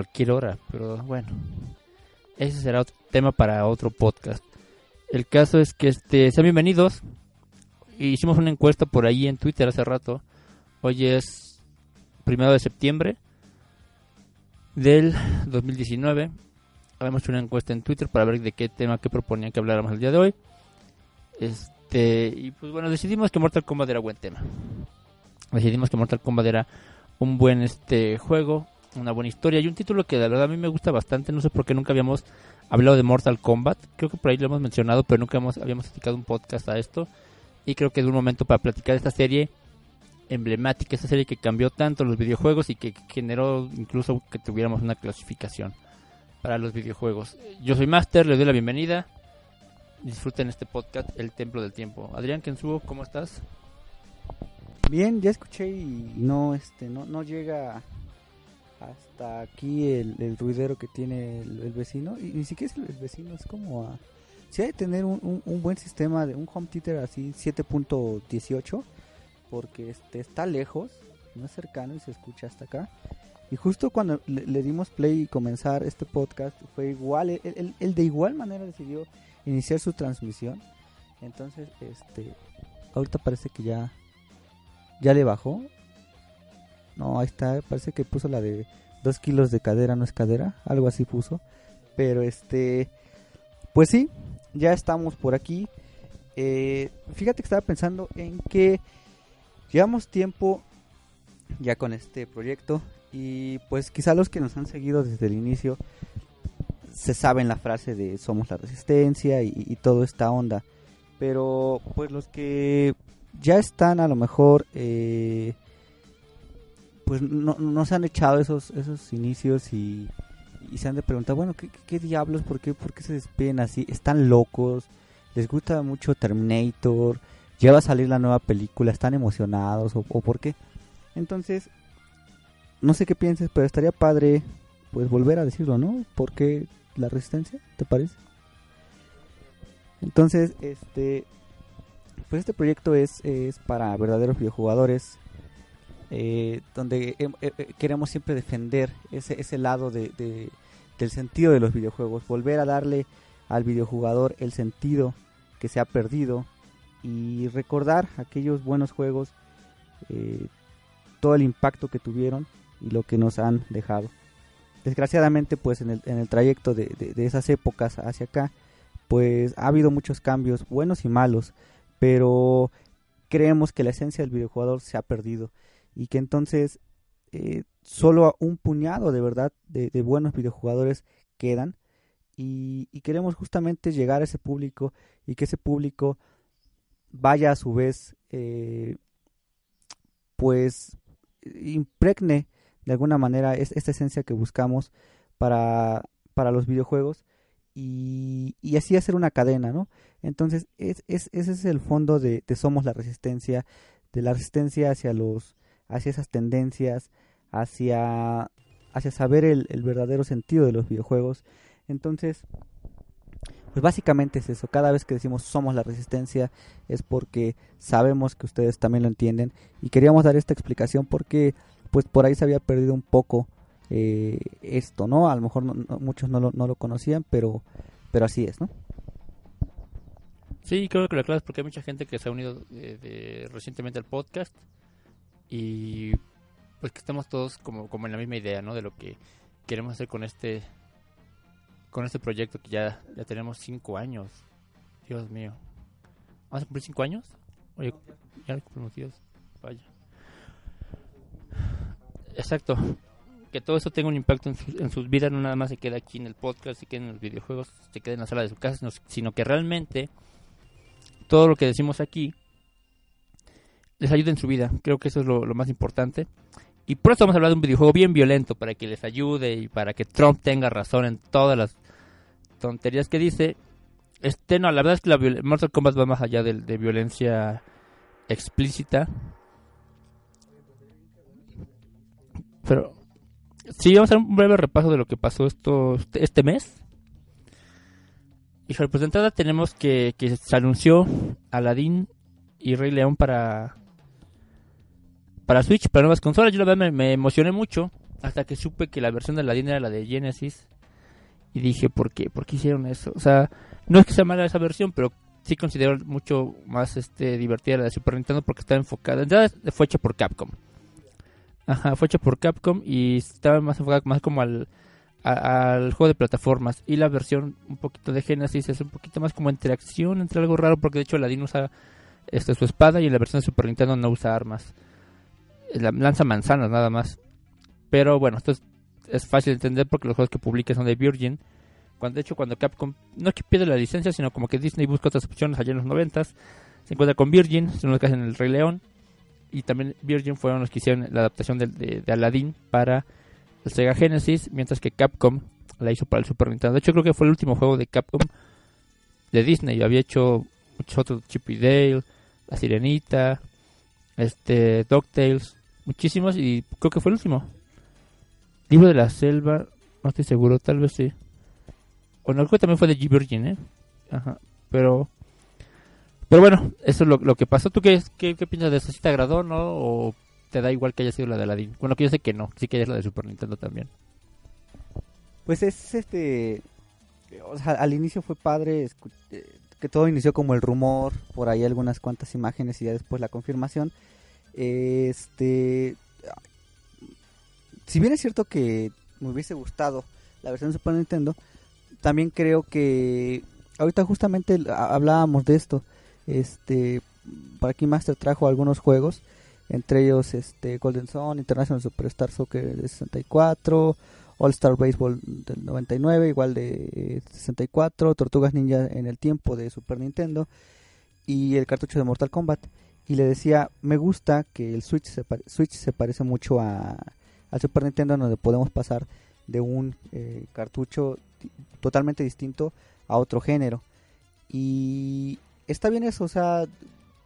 cualquier hora, pero bueno, ese será otro tema para otro podcast. El caso es que este, sean bienvenidos. Hicimos una encuesta por ahí en Twitter hace rato. Hoy es primero de septiembre del 2019. Habíamos hecho una encuesta en Twitter para ver de qué tema que proponían que habláramos el día de hoy. Este, y pues bueno, decidimos que Mortal Kombat era buen tema. Decidimos que Mortal Kombat era un buen este juego, una buena historia y un título que de verdad a mí me gusta bastante. No sé por qué nunca habíamos hablado de Mortal Kombat. Creo que por ahí lo hemos mencionado, pero nunca hemos, habíamos dedicado un podcast a esto. Y creo que es un momento para platicar de esta serie emblemática, esta serie que cambió tanto los videojuegos y que generó incluso que tuviéramos una clasificación para los videojuegos. Yo soy Master, les doy la bienvenida. Disfruten este podcast, El Templo del Tiempo. Adrián Kensuo, ¿cómo estás? Bien, ya escuché y no, este, no, no llega hasta aquí el, ruidero que tiene el, vecino. Y ni siquiera es el, vecino, es como a... Si hay de tener un, un, buen sistema de un home theater así 7.18 porque este está lejos, no es cercano y se escucha hasta acá. Y justo cuando le, dimos play y comenzar este podcast, fue igual, él, de igual manera decidió iniciar su transmisión. Entonces, este, ahorita parece que ya, ya le bajó. No, ahí está, parece que puso la de 2 kilos de cadera, no es cadera, algo así puso. Pero este, pues sí, ya estamos por aquí. Eh, fíjate que estaba pensando en que llevamos tiempo ya con este proyecto y pues quizá los que nos han seguido desde el inicio se saben la frase de somos la resistencia y, toda esta onda. Pero pues los que ya están a lo mejor eh, pues no, se han echado esos, esos inicios y, se han de preguntar, bueno, ¿qué, diablos? ¿Por qué, ¿Por qué se despiden así? ¿Están locos? ¿Les gusta mucho Terminator? ¿Ya va a salir la nueva película? ¿Están emocionados? ¿O, o por qué? Entonces, no sé qué pienses, pero estaría padre pues volver a decirlo, ¿no? ¿Por qué la resistencia? ¿Te parece? Entonces, este pues este proyecto es, es para verdaderos videojugadores eh, donde eh, eh, queremos siempre defender ese, ese lado de, del sentido de los videojuegos, volver a darle al videojugador el sentido que se ha perdido y recordar aquellos buenos juegos, todo el impacto que tuvieron y lo que nos han dejado. Desgraciadamente, pues en el, en el trayecto de, de, esas épocas hacia acá, pues ha habido muchos cambios, buenos y malos, pero creemos que la esencia del videojugador se ha perdido y que entonces eh, solo un puñado de verdad de, buenos videojugadores quedan y, queremos justamente llegar a ese público y que ese público vaya a su vez eh, pues impregne de alguna manera es esta esencia que buscamos para, para los videojuegos y, y, así hacer una cadena, ¿no? Entonces, es, es, ese es el fondo de, Somos la Resistencia, de la resistencia hacia los hacia esas tendencias, hacia, hacia saber el, verdadero sentido de los videojuegos. Entonces, pues básicamente es eso, cada vez que decimos somos la resistencia es porque sabemos que ustedes también lo entienden y queríamos dar esta explicación porque pues por ahí se había perdido un poco eh, esto, ¿no? A lo mejor muchos no lo, no lo conocían, pero, pero así es, ¿no? Sí, creo que la clave es porque hay mucha gente que se ha unido de, recientemente al podcast y pues que estamos todos como, como en la misma idea, ¿no? De lo que queremos hacer con este con este proyecto que ya, ya tenemos cinco años. Dios mío. ¿Vamos a cumplir cinco años? Oye, ya cumplimos Dios. Vaya. Exacto. Que todo eso tenga un impacto en, sus vidas, no nada más se queda aquí en el podcast, se queda en los videojuegos, se queda en la sala de su casa, sino que realmente todo lo que decimos aquí les ayude en su vida. Creo que eso es lo, más importante. Y por vamos a hablar de un videojuego bien violento para que les ayude y para que Trump tenga razón en todas las tonterías que dice. Este, no, la verdad es que la Mortal Kombat va más allá de violencia explícita. Pero sí, vamos a hacer un breve repaso de lo que pasó esto este mes. Y pues de entrada tenemos que, que se anunció Aladdin y Rey León para para Switch, para nuevas consolas. Yo la verdad me, emocioné mucho hasta que supe que la versión de Aladdin era la de Genesis. Y dije, ¿por qué? ¿Por qué hicieron eso? O sea, no es que sea mala esa versión, pero sí considero mucho más este divertida la de Super Nintendo porque está enfocada. En fue hecha por Capcom. Ajá, fue hecha por Capcom y estaba más enfocada más como al, al juego de plataformas. Y la versión un poquito de Genesis es un poquito más como interacción entre algo raro porque de hecho Aladdin usa este, su espada y en la versión de Super Nintendo no usa armas. Lanza manzanas nada más. Pero bueno, esto es, fácil de entender porque los juegos que publica son de Virgin. Cuando, de hecho, cuando Capcom, no es que pierde la licencia, sino como que Disney busca otras opciones allá en los noventas. Se encuentra con Virgin, son los que hacen el Rey León. Y también Virgin fueron los que hicieron la adaptación de, de, Aladdin para el Sega Genesis, mientras que Capcom la hizo para el Super Nintendo. De hecho, creo que fue el último juego de Capcom de Disney. Había hecho muchos otros, Chip y Dale, La Sirenita, este, DuckTales, muchísimos, y creo que fue el último. Libro de la Selva, no estoy seguro, tal vez sí. Bueno, creo que también fue de G Virgin, ¿eh? Ajá, pero... Pero bueno, eso es lo, que pasó. ¿Tú qué, qué, piensas de eso? ¿Si te agradó, no? ¿O te da igual que haya sido la de Aladdin? Bueno, que yo sé que no, sí que es la de Super Nintendo también. Pues es este... O sea, al inicio fue padre eh, que todo inició como el rumor, por ahí algunas cuantas imágenes y ya después la confirmación. Este... Si bien es cierto que me hubiese gustado la versión de Super Nintendo, también creo que ahorita justamente hablábamos de esto. Este, para aquí Master trajo algunos juegos, entre ellos este Golden Zone, International Superstar Soccer de 64, All Star Baseball del 99, igual de 64, Tortugas Ninja en el tiempo de Super Nintendo y el cartucho de Mortal Kombat. Y le decía, me gusta que el Switch se, Switch se parece mucho a, al Super Nintendo donde podemos pasar de un eh, cartucho totalmente distinto a otro género. Y está bien eso, o sea,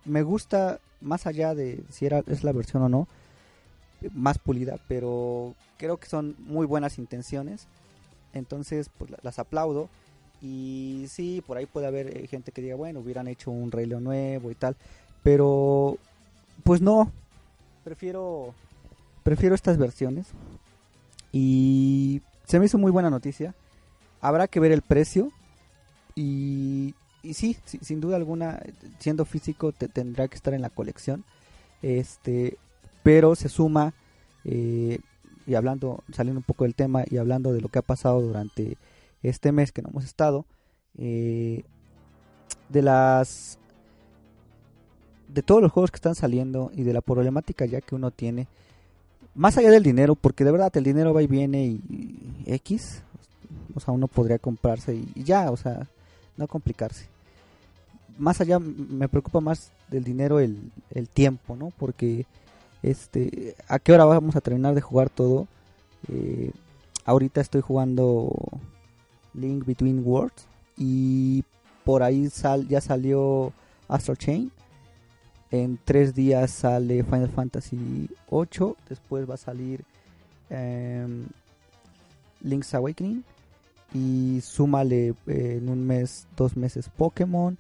me gusta más allá de si era, es la versión o no, más pulida, pero creo que son muy buenas intenciones. Entonces, pues las aplaudo. Y sí, por ahí puede haber eh, gente que diga, bueno, hubieran hecho un Rey nuevo y tal. Pero, pues no. Prefiero, prefiero estas versiones. Y se me hizo muy buena noticia. Habrá que ver el precio. Y, y sí, sin duda alguna, siendo físico, te, tendrá que estar en la colección. Este, pero se suma, eh, y hablando, saliendo un poco del tema y hablando de lo que ha pasado durante este mes que no hemos estado, eh, de las de todos los juegos que están saliendo y de la problemática ya que uno tiene más allá del dinero porque de verdad el dinero va y viene y X o sea, uno podría comprarse y, ya, o sea, no complicarse. Más allá me preocupa más del dinero el, tiempo, ¿no? Porque este, ¿a qué hora vamos a terminar de jugar todo? Eh, ahorita estoy jugando Link Between Worlds y por ahí sal, ya salió Astral Chain. En tres días sale Final Fantasy 8. Después va a salir em, Link's Awakening y súmale eh, en un mes, dos meses Pokémon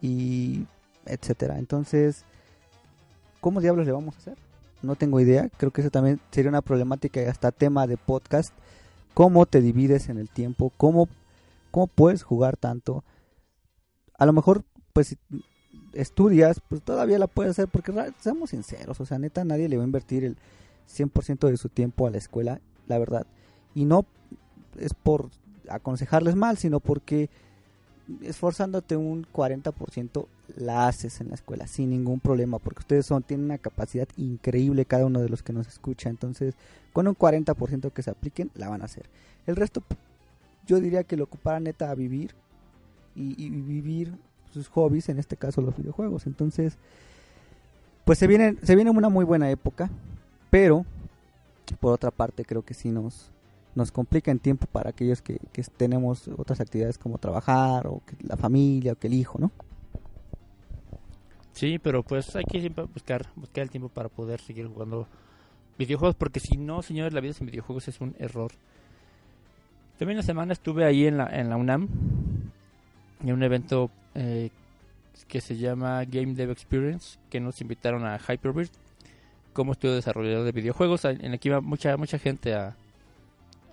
y etcétera. Entonces, ¿cómo diablos le vamos a hacer? No tengo idea. Creo que eso también sería una problemática y hasta tema de podcast. ¿Cómo te divides en el tiempo? ¿Cómo, cómo puedes jugar tanto? A lo mejor, pues, estudias, pues todavía la puedes hacer porque seamos sinceros, o sea, neta, nadie le va a invertir el 100% de su tiempo a la escuela, la verdad. Y no es por aconsejarles mal, sino porque esforzándote un 40% la haces en la escuela sin ningún problema, porque ustedes son tienen una capacidad increíble cada uno de los que nos escucha, entonces con un 40% que se apliquen la van a hacer. El resto yo diría que lo ocupará neta a vivir y, vivir sus hobbies, en este caso los videojuegos. Entonces, pues se viene se viene una muy buena época, pero por otra parte creo que sí nos nos complica en tiempo para aquellos que, tenemos otras actividades como trabajar o que la familia o que el hijo, ¿no? Sí, pero pues hay que siempre buscar, buscar el tiempo para poder seguir jugando videojuegos, porque si no, señores, la vida sin videojuegos es un error. También la semana estuve ahí en la, en la UNAM, en un evento eh, que se llama Game Dev Experience, que nos invitaron a Hyperbird como estudio desarrollador de videojuegos, en que iba mucha mucha gente a,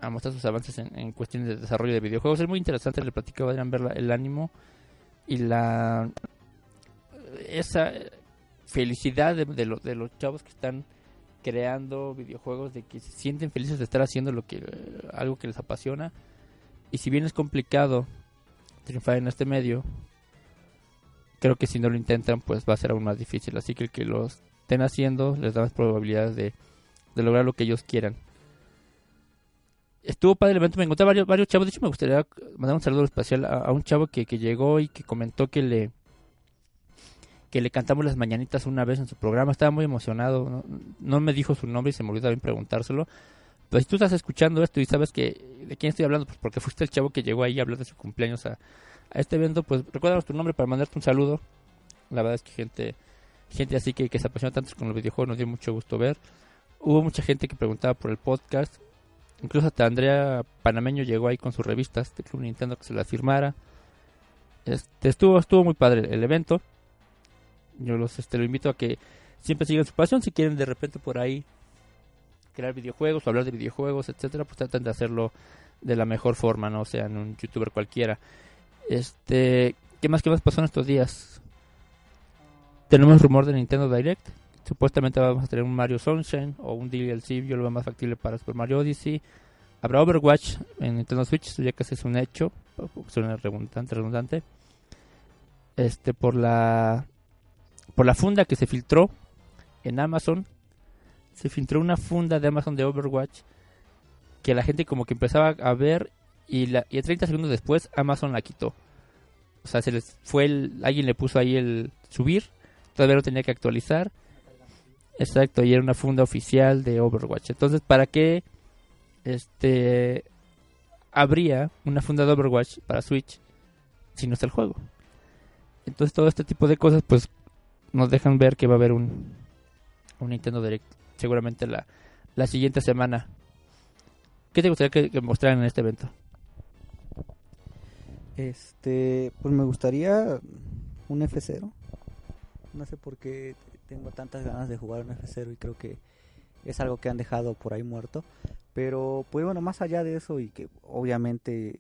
a mostrar sus avances en, cuestiones de desarrollo de videojuegos. Es muy interesante, le platicaba Adrián ver el ánimo y la esa felicidad de, de, de los chavos que están creando videojuegos, de que se sienten felices de estar haciendo lo que algo que les apasiona. Y si bien es complicado triunfar en este medio, creo que si no lo intentan, pues va a ser aún más difícil. Así que el que lo estén haciendo les da más probabilidades de, lograr lo que ellos quieran. Estuvo padre el evento, me encontré varios, varios chavos. De hecho, me gustaría mandar un saludo especial a, un chavo que, que llegó y que comentó que le que le cantamos las mañanitas una vez en su programa. Estaba muy emocionado. No, me dijo su nombre y se me olvidó bien preguntárselo. Pero si tú estás escuchando esto y sabes que de quién estoy hablando, pues porque fuiste el chavo que llegó ahí a hablar de su cumpleaños a, este evento, pues recuérdanos tu nombre para mandarte un saludo. La verdad es que gente gente así que, que se apasiona tanto con los videojuegos nos dio mucho gusto ver. Hubo mucha gente que preguntaba por el podcast. Incluso hasta Andrea Panameño llegó ahí con sus revistas de Club Nintendo que se las firmara. Este, estuvo, estuvo muy padre el evento yo los este, lo invito a que siempre sigan su pasión. Si quieren de repente por ahí crear videojuegos o hablar de videojuegos, etcétera, pues traten de hacerlo de la mejor forma, no sean un youtuber cualquiera. Este, ¿qué más que más pasó en estos días? Tenemos rumor de Nintendo Direct. Supuestamente vamos a tener un Mario Sunshine o un DLC, yo lo veo más factible para Super Mario Odyssey. Habrá Overwatch en Nintendo Switch, ya casi es un hecho, suena redundante, redundante. Este, por la por la funda que se filtró en Amazon, se filtró una funda de Amazon de Overwatch que la gente como que empezaba a ver y, la, y 30 segundos después Amazon la quitó. O sea, se les fue el, alguien le puso ahí el subir, todavía no tenía que actualizar. Exacto, y era una funda oficial de Overwatch. Entonces, ¿para qué este habría una funda de Overwatch para Switch si no está el juego? Entonces, todo este tipo de cosas pues nos dejan ver que va a haber un, un Nintendo Direct seguramente la, la siguiente semana. ¿Qué te gustaría que, mostraran en este evento? Este, pues me gustaría un F0. No sé por qué tengo tantas ganas de jugar un F0 y creo que es algo que han dejado por ahí muerto. Pero pues bueno, más allá de eso y que obviamente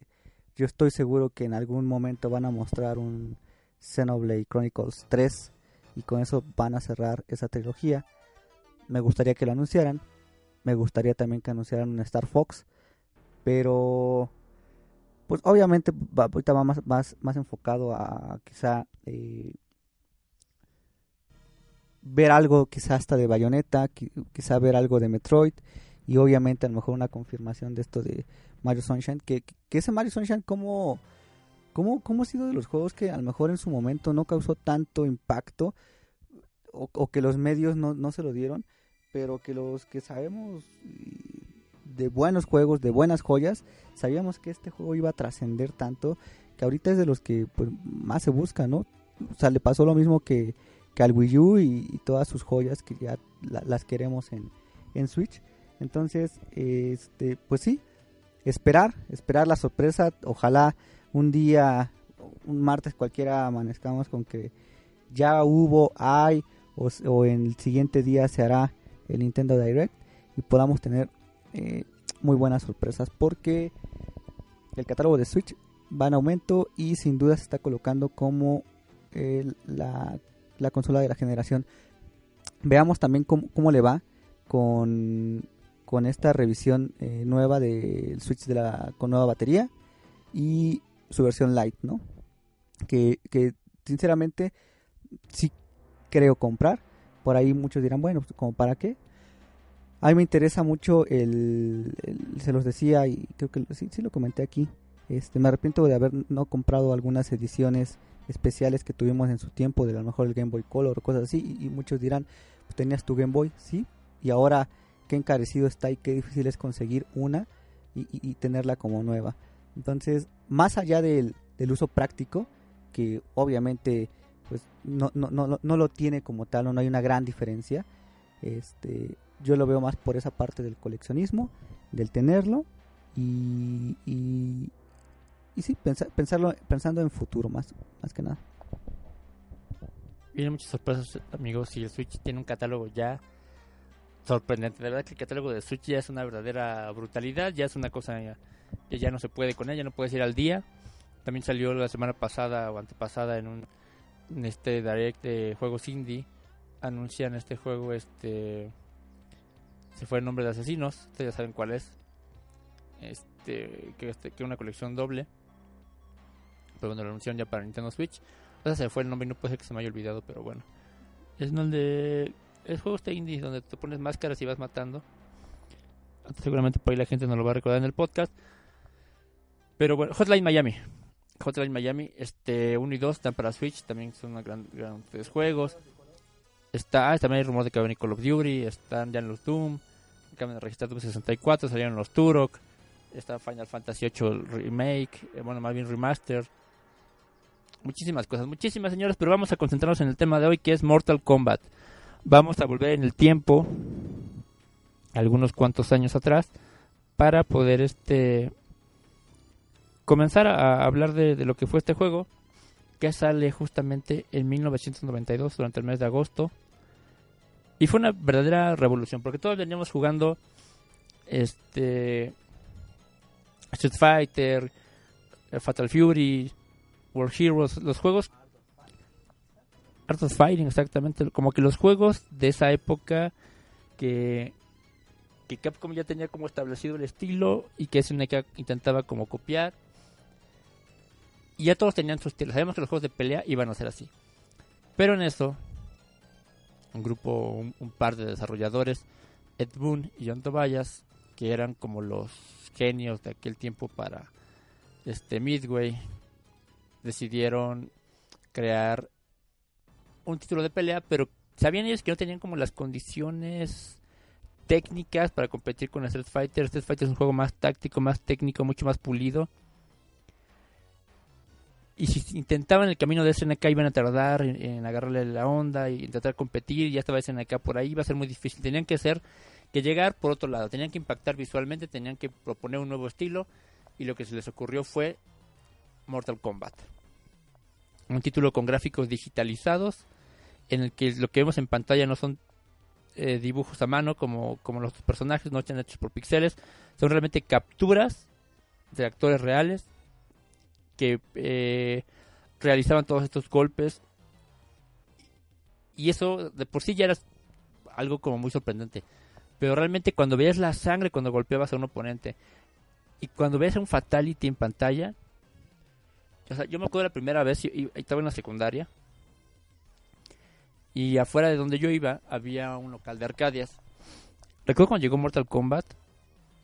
yo estoy seguro que en algún momento van a mostrar un Xenoblade Chronicles 3 y con eso van a cerrar esa trilogía. Me gustaría que lo anunciaran. Me gustaría también que anunciaran un Star Fox. Pero, pues obviamente ahorita va más, más, más enfocado a quizá eh, ver algo quizá hasta de Bayonetta, quizá ver algo de Metroid. Y obviamente a lo mejor una confirmación de esto de Mario Sunshine. Que, que ese Mario Sunshine como ¿Cómo, ¿Cómo ha sido de los juegos que a lo mejor en su momento no causó tanto impacto o, que los medios no, no, se lo dieron, pero que los que sabemos de buenos juegos, de buenas joyas, sabíamos que este juego iba a trascender tanto que ahorita es de los que pues, más se busca, ¿no? O sea, le pasó lo mismo que, que al Wii U y, todas sus joyas que ya las queremos en, en Switch. Entonces, este, pues sí, esperar, esperar la sorpresa, ojalá un día, un martes cualquiera amanezcamos con que ya hubo, hay o, en el siguiente día se hará el Nintendo Direct y podamos tener eh, muy buenas sorpresas porque el catálogo de Switch va en aumento y sin duda se está colocando como la, consola de la generación. Veamos también cómo, le va con, con esta revisión eh, nueva del Switch de la, con nueva batería y su versión light, ¿no? Que, que sinceramente sí creo comprar. Por ahí muchos dirán, bueno, pues, ¿como para qué? A mí me interesa mucho el, se los decía y creo que sí, sí lo comenté aquí. Este, me arrepiento de haber no comprado algunas ediciones especiales que tuvimos en su tiempo, de a lo mejor el Game Boy Color o cosas así. Y, muchos dirán, pues, tenías tu Game Boy, sí, y ahora qué encarecido está y qué difícil es conseguir una y, y tenerla como nueva. Entonces, más allá del, uso práctico, que obviamente pues no, no, no, no lo tiene como tal, no hay una gran diferencia, este, yo lo veo más por esa parte del coleccionismo, del tenerlo y, y, sí, pensarlo, pensando en futuro más, más que nada. Vienen muchas sorpresas, amigos, y el Switch tiene un catálogo ya sorprendente. De verdad que el catálogo de Switch ya es una verdadera brutalidad, ya es una cosa que ya no se puede con ella, no puedes ir al día. También salió la semana pasada o antepasada en un este direct de juegos indie anuncian este juego este se fue el nombre de asesinos, ustedes ya saben cuál es. Este que este que una colección doble. Pero cuando lo anunciaron ya para Nintendo Switch, o sea, se fue el nombre y no puede ser que se me haya olvidado, pero bueno. Es donde el juego está indie donde te pones máscaras y vas matando. Seguramente por ahí la gente no lo va a recordar en el podcast. Pero bueno, Hotline Miami. Hotline Miami, este 1 y 2 están para Switch, también son gran, grandes juegos. Está, ah, también hay rumor de que va a venir Call of Duty, están ya en los Doom, acaban de registrar Doom 64, salieron los Turok, está Final Fantasy 8 Remake, eh, bueno, más bien Remaster. Muchísimas cosas, muchísimas señores, pero vamos a concentrarnos en el tema de hoy que es Mortal Kombat. Vamos a volver en el tiempo, algunos cuantos años atrás, para poder este comenzar a hablar de, lo que fue este juego, que sale justamente en 1992, durante el mes de agosto. Y fue una verdadera revolución, porque todos veníamos jugando este Street Fighter, eh, Fatal Fury, World Heroes, los juegos Art of Fighting, exactamente, como que los juegos de esa época que que Capcom ya tenía como establecido el estilo y que SNK intentaba como copiar y ya todos tenían su estilo. Sabíamos que los juegos de pelea iban a ser así. Pero en eso, un grupo, un, par de desarrolladores, Ed Boon y John Tobias, que eran como los genios de aquel tiempo para este Midway, decidieron crear un título de pelea, pero sabían ellos que no tenían como las condiciones técnicas para competir con Street Fighter. Street Fighter es un juego más táctico, más técnico, mucho más pulido y si intentaban el camino de SNK iban a tardar en, agarrarle la onda y intentar competir, ya estaba SNK por ahí, iba a ser muy difícil. Tenían que ser, que llegar por otro lado, tenían que impactar visualmente, tenían que proponer un nuevo estilo y lo que se les ocurrió fue Mortal Kombat. Un título con gráficos digitalizados en el que lo que vemos en pantalla no son eh, dibujos a mano como, como los personajes, no están hechos por píxeles, son realmente capturas de actores reales eh, realizaban todos estos golpes. Y eso de por sí ya era algo como muy sorprendente. Pero realmente cuando veías la sangre cuando golpeabas a un oponente y cuando veías un fatality en pantalla, yo me acuerdo la primera vez, estaba en la secundaria, y afuera de donde yo iba había un local de arcadias. Recuerdo cuando llegó Mortal Kombat,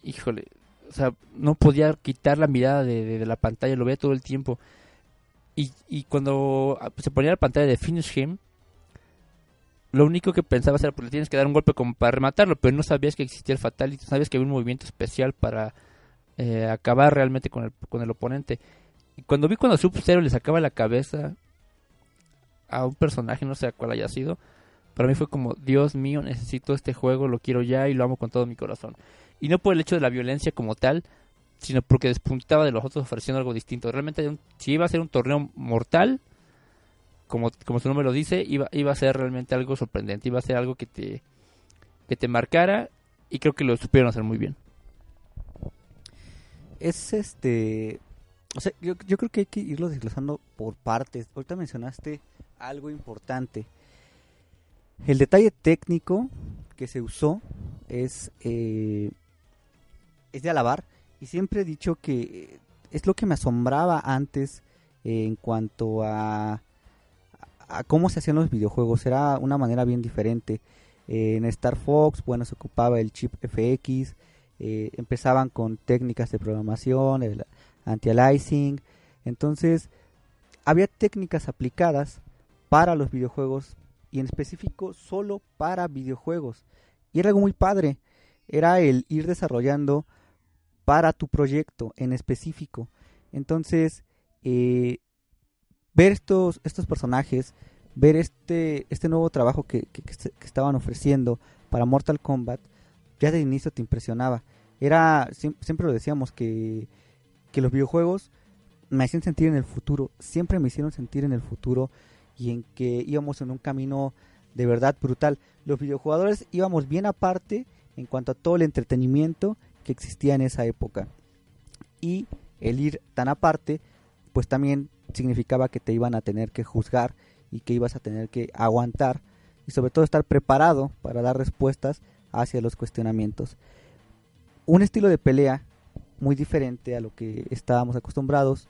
híjole, o sea, no podía quitar la mirada de, la pantalla, lo veía todo el tiempo. Y, y cuando ah, se ponía la pantalla de Finish Him, lo único que pensaba era, pues le tienes que dar un golpe como para rematarlo, pero no sabías que existía el Fatality, sabías que había un movimiento especial para eh, acabar realmente con el, con el oponente. Y cuando vi cuando Sub-Zero le sacaba la cabeza a un personaje, no sé cuál haya sido, para mí fue como, Dios mío, necesito este juego, lo quiero ya y lo amo con todo mi corazón. Y no por el hecho de la violencia como tal, sino porque despuntaba de los otros ofreciendo algo distinto. Realmente, si iba a ser un torneo mortal, como, como su nombre lo dice, iba, iba a ser realmente algo sorprendente, iba a ser algo que te, que te marcara y creo que lo supieron hacer muy bien. Es este... O sea, yo, yo creo que hay que irlo desglosando por partes. Ahorita mencionaste algo importante. El detalle técnico que se usó es eh, es de alabar y siempre he dicho que es lo que me asombraba antes en cuanto a, a cómo se hacían los videojuegos. Era una manera bien diferente. en Star Fox, bueno, se ocupaba el chip FX, eh, empezaban con técnicas de programación, el anti-aliasing. Entonces, había técnicas aplicadas para los videojuegos y en específico solo para videojuegos. Y era algo muy padre. Era el ir desarrollando para tu proyecto en específico. Entonces, eh, ver estos, estos personajes, ver este, este nuevo trabajo que, estaban ofreciendo para Mortal Kombat, ya de inicio te impresionaba. Era, siempre lo decíamos, que, que los videojuegos me hacían sentir en el futuro, siempre me hicieron sentir en el futuro y en que íbamos en un camino de verdad brutal. Los videojugadores íbamos bien aparte en cuanto a todo el entretenimiento que existía en esa época. Y el ir tan aparte, pues también significaba que te iban a tener que juzgar y que ibas a tener que aguantar y sobre todo estar preparado para dar respuestas hacia los cuestionamientos. Un estilo de pelea muy diferente a lo que estábamos acostumbrados.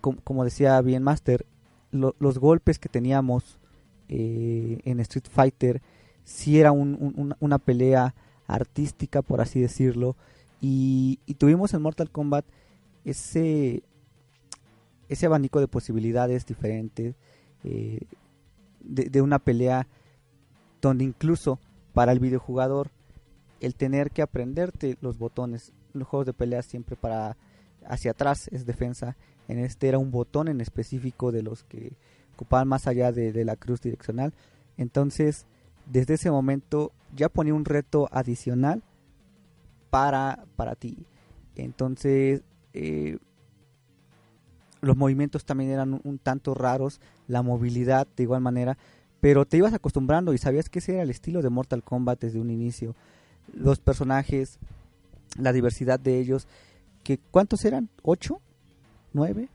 como decía bien Master, los golpes que teníamos eh, en Street Fighter si era una pelea artística, por así decirlo. Y, tuvimos en Mortal Kombat ese, ese abanico de posibilidades diferentes eh, de, una pelea donde incluso para el videojugador el tener que aprenderte los botones, los juegos de pelea siempre para hacia atrás es defensa, en este era un botón en específico de los que ocupaban más allá de la cruz direccional. Entonces, desde ese momento ya ponía un reto adicional para, para ti. Entonces, eh, los movimientos también eran un, tanto raros, la movilidad de igual manera, pero te ibas acostumbrando y sabías que ese era el estilo de Mortal Kombat desde un inicio. Los personajes, la diversidad de ellos, que ¿cuántos eran? ¿Ocho? ¿Nueve?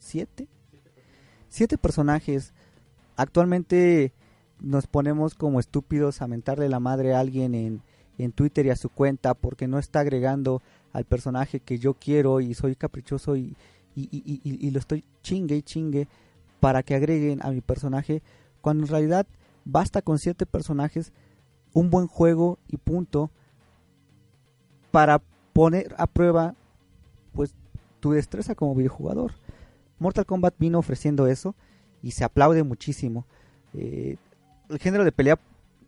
¿Siete? Siete personajes. Actualmente nos ponemos como estúpidos a mentarle la madre a alguien en, en Twitter y a su cuenta porque no está agregando al personaje que yo quiero y soy caprichoso y, y, y, y, lo estoy chingue y chingue para que agreguen a mi personaje cuando en realidad basta con siete personajes un buen juego y punto para poner a prueba pues tu destreza como videojugador. Mortal Kombat vino ofreciendo eso y se aplaude muchísimo. Eh, el género de pelea,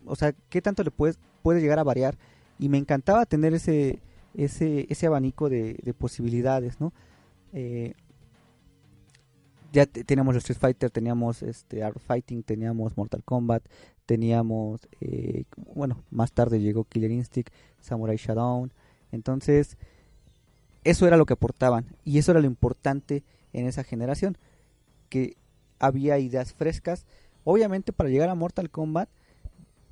o sea, qué tanto le puedes, puede llegar a variar. Y me encantaba tener ese, ese, ese abanico de, posibilidades, ¿no? Eh, ya teníamos Street Fighter, teníamos este Art Fighting, teníamos Mortal Kombat, teníamos, eh, bueno, más tarde llegó Killer Instinct, Samurai Shodown. Entonces, eso era lo que aportaban y eso era lo importante en esa generación, que había ideas frescas Obviamente para llegar a Mortal Kombat,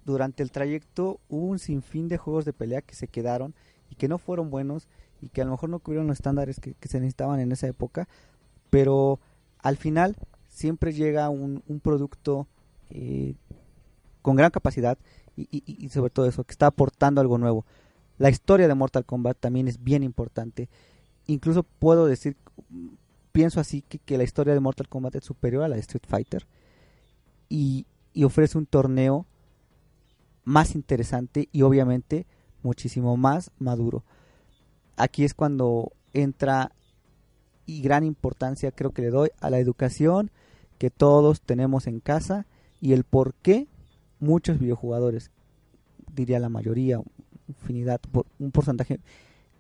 durante el trayecto hubo un sinfín de juegos de pelea que se quedaron y que no fueron buenos y que a lo mejor no cubrieron los estándares que, se necesitaban en esa época, pero al final siempre llega un, producto eh, con gran capacidad y, sobre todo eso, que está aportando algo nuevo. La historia de Mortal Kombat también es bien importante. Incluso puedo decir, pienso así, que la historia de Mortal Kombat es superior a la de Street Fighter y, ofrece un torneo más interesante y obviamente muchísimo más maduro. Aquí es cuando entra y gran importancia creo que le doy a la educación que todos tenemos en casa y el por qué muchos videojugadores, diría la mayoría, infinidad, un porcentaje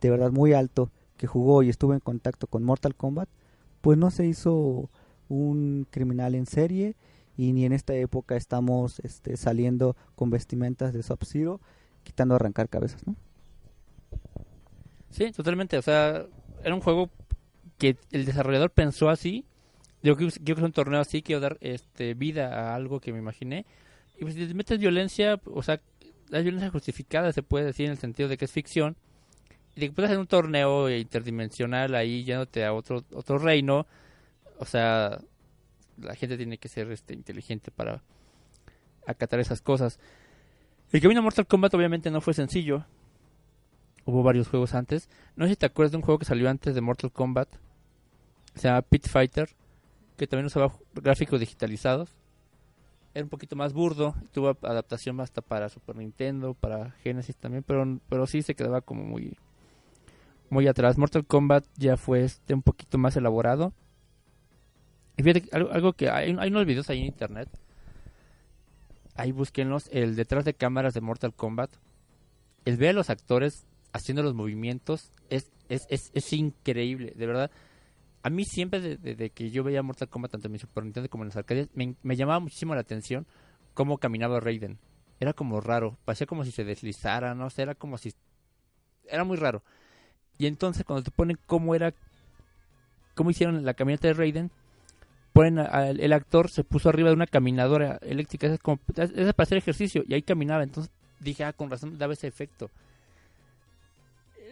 de verdad muy alto que jugó y estuvo en contacto con Mortal Kombat, pues no se hizo un criminal en serie y ni en esta época estamos este, saliendo con vestimentas de Sub-Zero quitando arrancar cabezas, ¿no? Sí, totalmente. O sea, era un juego que el desarrollador pensó así. Yo quiero que es un torneo así, quiero dar este, vida a algo que me imaginé. Y pues si metes violencia, o sea, la violencia justificada se puede decir en el sentido de que es ficción. Y de que puedes hacer un torneo interdimensional ahí yéndote a otro, otro reino. O sea, la gente tiene que ser este, inteligente para acatar esas cosas. El camino a Mortal Kombat obviamente no fue sencillo. Hubo varios juegos antes. No sé si te acuerdas de un juego que salió antes de Mortal Kombat. Se llama Pit Fighter. Que también usaba gráficos digitalizados. Era un poquito más burdo. Tuvo adaptación hasta para Super Nintendo, para Genesis también. Pero, pero sí se quedaba como muy, muy atrás. Mortal Kombat ya fue este un poquito más elaborado. Fíjate, algo, que hay, unos videos ahí en internet. Ahí búsquenlos. El detrás de cámaras de Mortal Kombat. El ver a los actores haciendo los movimientos es, es, es, es increíble, de verdad. A mí siempre, desde que yo veía Mortal Kombat, tanto en mi Super Nintendo como en las arcades, me, me llamaba muchísimo la atención cómo caminaba Raiden. Era como raro, parecía como si se deslizara, no sé, era como si... Era muy raro. Y entonces cuando te ponen cómo era, cómo hicieron la caminata de Raiden, ponen el actor se puso arriba de una caminadora eléctrica, es, como, es, para hacer ejercicio y ahí caminaba, entonces dije, ah, con razón daba ese efecto.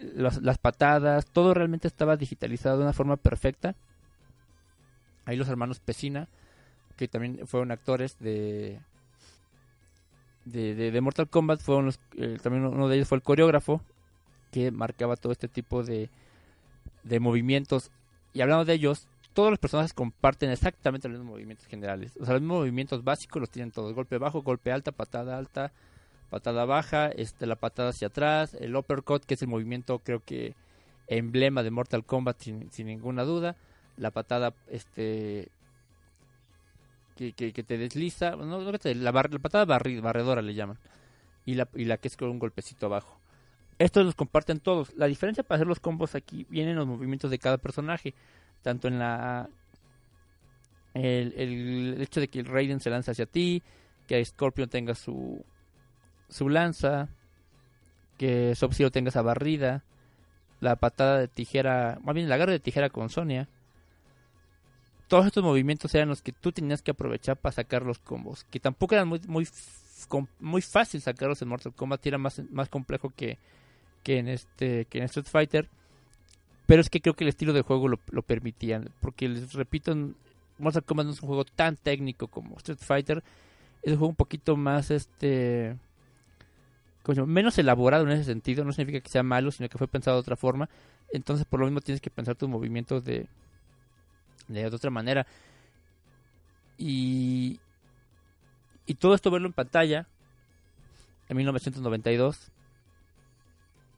las patadas, todo realmente estaba digitalizado de una forma perfecta. Ahí los hermanos Pesina, que también fueron actores de de, Mortal Kombat, fueron los, eh, también uno de ellos fue el coreógrafo, que marcaba todo este tipo de, de movimientos. Y hablando de ellos, todos los personajes comparten exactamente los mismos movimientos generales. O sea, los mismos movimientos básicos los tienen todos. Golpe bajo, golpe alta, patada alta, patada baja, este, la patada hacia atrás, el uppercut, que es el movimiento creo que emblema de Mortal Kombat sin, sin ninguna duda. La patada este que, que, te desliza, no, la, patada barredora le llaman. Y la, y la que es con un golpecito abajo. Estos los comparten todos. La diferencia para hacer los combos aquí vienen los movimientos de cada personaje. Tanto en la. El, el hecho de que el Raiden se lanza hacia ti. Que Scorpion tenga su. Su lanza. Que Sub-Zero tenga esa barrida. La patada de tijera. Más bien, la garra de tijera con Sonia. Todos estos movimientos eran los que tú tenías que aprovechar para sacar los combos. Que tampoco eran muy, muy, muy fácil sacarlos en Mortal Kombat. Era más, más complejo que que en este que en Street Fighter pero es que creo que el estilo de juego lo, lo permitía porque les repito Mortal Kombat no es un juego tan técnico como Street Fighter es un juego un poquito más este menos elaborado en ese sentido no significa que sea malo sino que fue pensado de otra forma entonces por lo mismo tienes que pensar tus movimientos de de otra manera. Y y todo esto verlo en pantalla en 1992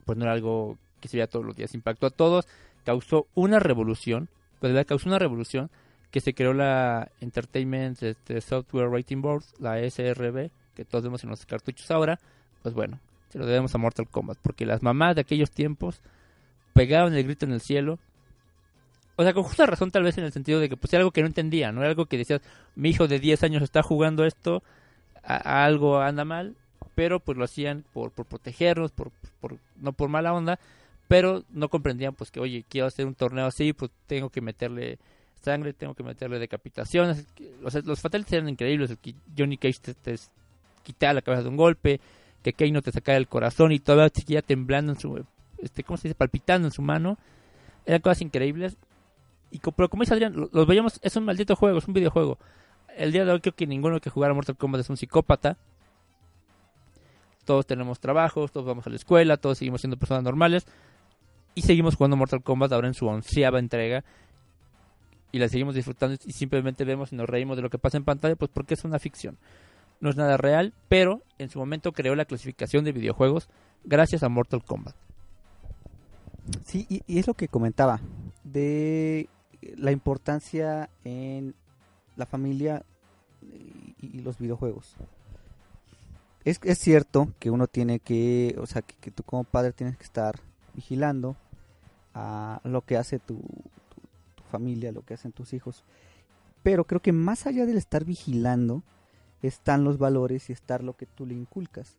pues no era algo que se veía todos los días. Impactó a todos, causó una revolución, pues causó una revolución que se creó la Entertainment este, Software Rating Board, la SRB, que todos vemos en los cartuchos ahora, pues bueno, se lo debemos a Mortal Kombat, porque las mamás de aquellos tiempos pegaban el grito en el cielo. O sea, con justa razón tal vez en el sentido de que pues era algo que no entendía, no era algo que decías, mi hijo de 10 años está jugando esto, algo anda mal, pero pues lo hacían por, por protegernos, por, por, no por mala onda, pero no comprendían pues que, oye, quiero hacer un torneo así, pues tengo que meterle sangre, tengo que meterle decapitaciones. O sea, los fatalities eran increíbles, que Johnny Cage te, te quitaba la cabeza de un golpe, que Kane te sacara el corazón y todavía seguía temblando en su, este, ¿cómo se dice? Palpitando en su mano. Eran cosas increíbles. Y pero como dice Adrián, los veíamos, es un maldito juego, es un videojuego. El día de hoy creo que ninguno que jugara Mortal Kombat es un psicópata todos tenemos trabajos, todos vamos a la escuela, todos seguimos siendo personas normales y seguimos jugando Mortal Kombat ahora en su onceava entrega y la seguimos disfrutando y simplemente vemos y nos reímos de lo que pasa en pantalla, pues porque es una ficción. No es nada real, pero en su momento creó la clasificación de videojuegos gracias a Mortal Kombat. Sí, y, es lo que comentaba de la importancia en la familia y los videojuegos es, es cierto que uno tiene que, o sea, que, tú como padre tienes que estar vigilando a lo que hace tu, familia, lo que hacen tus hijos. Pero creo que más allá del estar vigilando, están los valores y estar lo que tú le inculcas.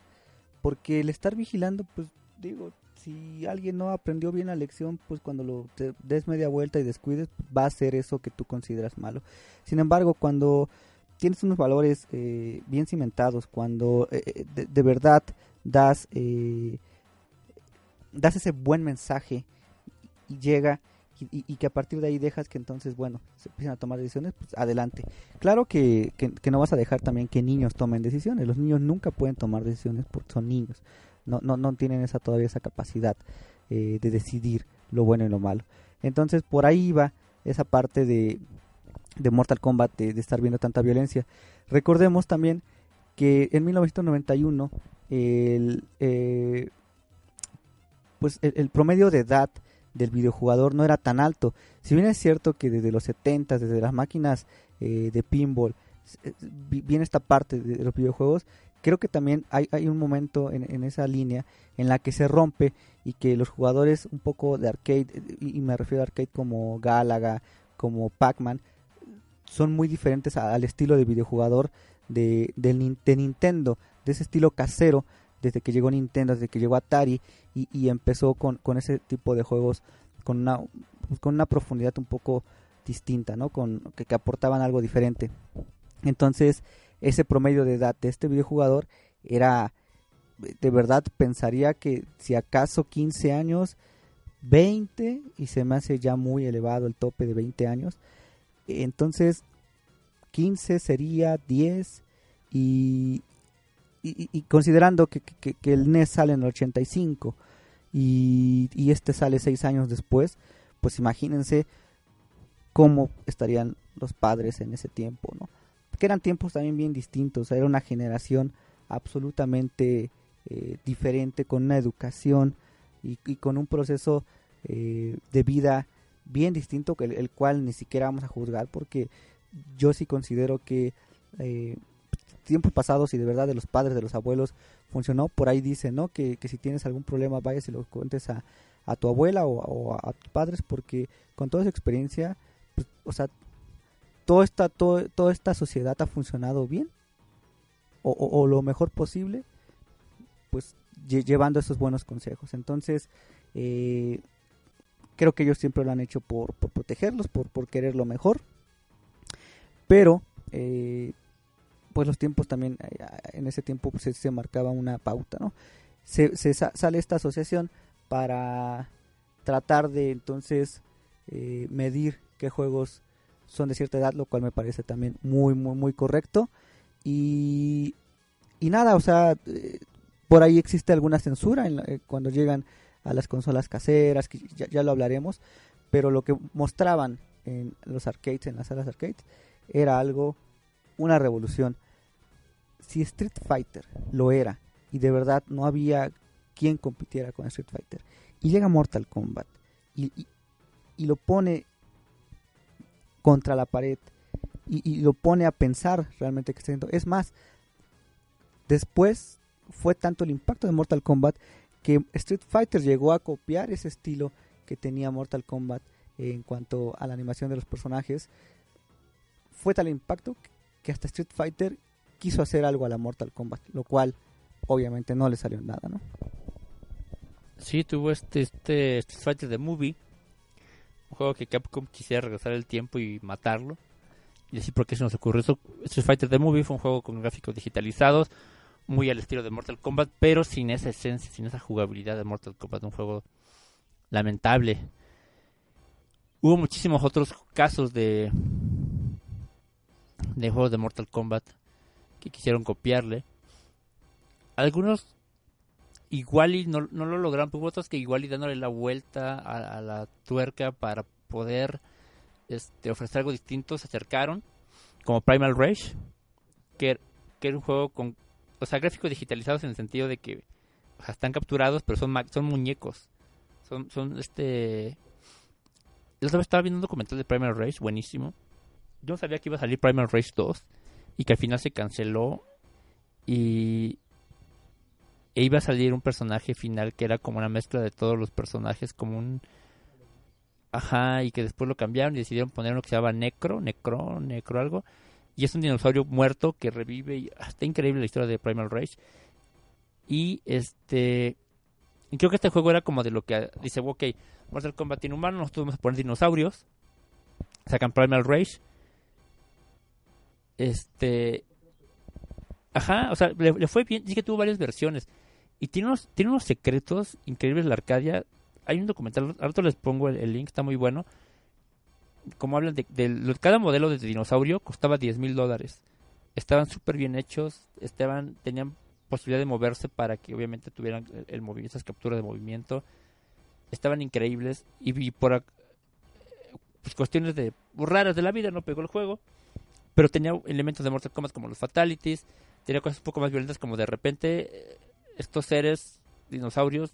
Porque el estar vigilando, pues digo, si alguien no aprendió bien la lección, pues cuando lo des media vuelta y descuides, va a ser eso que tú consideras malo. Sin embargo, cuando tienes unos valores eh, bien cimentados, cuando eh, eh, de, verdad das, das ese buen mensaje y llega y, que a partir de ahí dejas que entonces, bueno, se empiecen a tomar decisiones, pues adelante. Claro que, que, no vas a dejar también que niños tomen decisiones. Los niños nunca pueden tomar decisiones porque son niños. No, no, no tienen esa todavía esa capacidad de decidir lo bueno y lo malo. Entonces, por ahí va esa parte de, de Mortal Kombat de, estar viendo tanta violencia. Recordemos también que en 1991 el, eh, pues el, promedio de edad del videojugador no era tan alto. Si bien es cierto que desde los 70, desde las máquinas eh, de pinball, eh, viene esta parte de los videojuegos, creo que también hay, hay un momento en, esa línea en la que se rompe y que los jugadores un poco de arcade, y, me refiero a arcade como Galaga, como Pac-Man, son muy diferentes al estilo de videojugador de, de, Nintendo, de ese estilo casero, desde que llegó Nintendo, desde que llegó Atari y, empezó con, ese tipo de juegos con una, pues, con una profundidad un poco distinta, ¿no? Con, que, que aportaban algo diferente. Entonces, ese promedio de edad de este videojugador era, de verdad, pensaría que si acaso 15 años, 20, y se me hace ya muy elevado el tope de 20 años. Entonces, 15 sería 10, y, y, considerando que, que, el NES sale en el 85 y, y este sale 6 años después, pues imagínense cómo estarían los padres en ese tiempo, ¿no? Que eran tiempos también bien distintos, era una generación absolutamente eh, diferente, con una educación y, con un proceso eh, de vida bien distinto, que el, cual ni siquiera vamos a juzgar, porque yo sí considero que eh, tiempos pasados y de verdad de los padres, de los abuelos, funcionó. Por ahí dice, ¿no? Que, que si tienes algún problema, vayas y lo cuentes a, a tu abuela o, a, tus padres, porque con toda esa experiencia, pues, o sea, toda esta, todo, toda esta sociedad ha funcionado bien o, o, lo mejor posible, pues llevando esos buenos consejos. Entonces, eh, creo que ellos siempre lo han hecho por, por protegerlos, por, por querer lo mejor. Pero eh, pues los tiempos también, eh, en ese tiempo pues, se, marcaba una pauta, ¿no? Se, sale esta asociación para tratar de entonces eh, medir qué juegos son de cierta edad, lo cual me parece también muy, muy, muy correcto. Y, y nada, o sea, eh, por ahí existe alguna censura en cuando llegan a las consolas caseras, que ya, ya, lo hablaremos, pero lo que mostraban en los arcades, en las salas arcades, era algo, una revolución si Street Fighter lo era y de verdad no había quien compitiera con Street Fighter y llega Mortal Kombat y, y, lo pone contra la pared y, lo pone a pensar realmente que está haciendo. Es más, después fue tanto el impacto de Mortal Kombat que Street Fighter llegó a copiar ese estilo que tenía Mortal Kombat en cuanto a la animación de los personajes. Fue tal impacto que hasta Street Fighter quiso hacer algo a la Mortal Kombat, lo cual obviamente no le salió nada, ¿no? Sí, tuvo este, este Street Fighter de Movie, un juego que Capcom quisiera regresar el tiempo y matarlo. Y así porque se nos ocurrió eso. Street Fighter de Movie fue un juego con gráficos digitalizados, muy al estilo de Mortal Kombat, pero sin esa esencia, sin esa jugabilidad de Mortal Kombat, un juego lamentable. Hubo muchísimos otros casos de de juegos de Mortal Kombat que quisieron copiarle. Algunos igual y no, lo lograron, pero otros que igual y dándole la vuelta a, la tuerca para poder este, ofrecer algo distinto se acercaron, como Primal Rage, que, que era un juego con, o sea, gráficos digitalizados en el sentido de que están capturados, pero son, son muñecos. Son, son este... Estaba viendo un documental de Primal Rage, buenísimo. Yo sabía que iba a salir Primal Rage 2 y que al final se canceló y e iba a salir un personaje final que era como una mezcla de todos los personajes como un ajá y que después lo cambiaron y decidieron poner uno que se llamaba Necro Necro Necro algo y es un dinosaurio muerto que revive y ah, está increíble la historia de Primal Rage. Y este y creo que este juego era como de lo que dice ok Mortal Kombat tiene humanos nosotros vamos a poner dinosaurios sacan Primal Rage este. Ajá, o sea, le, fue bien. Sí que tuvo varias versiones. Y tiene unos, tiene unos secretos increíbles la Arcadia. Hay un documental, ahora les pongo el, link, está muy bueno. Como hablan de, cada modelo de dinosaurio costaba 10 mil dólares. Estaban súper bien hechos, estaban, tenían posibilidad de moverse para que obviamente tuvieran el, movimiento, esas capturas de movimiento. Estaban increíbles y, por pues, cuestiones de raras de la vida no pegó el juego pero tenía elementos de Mortal Kombat como los Fatalities, tenía cosas un poco más violentas como de repente eh, estos seres dinosaurios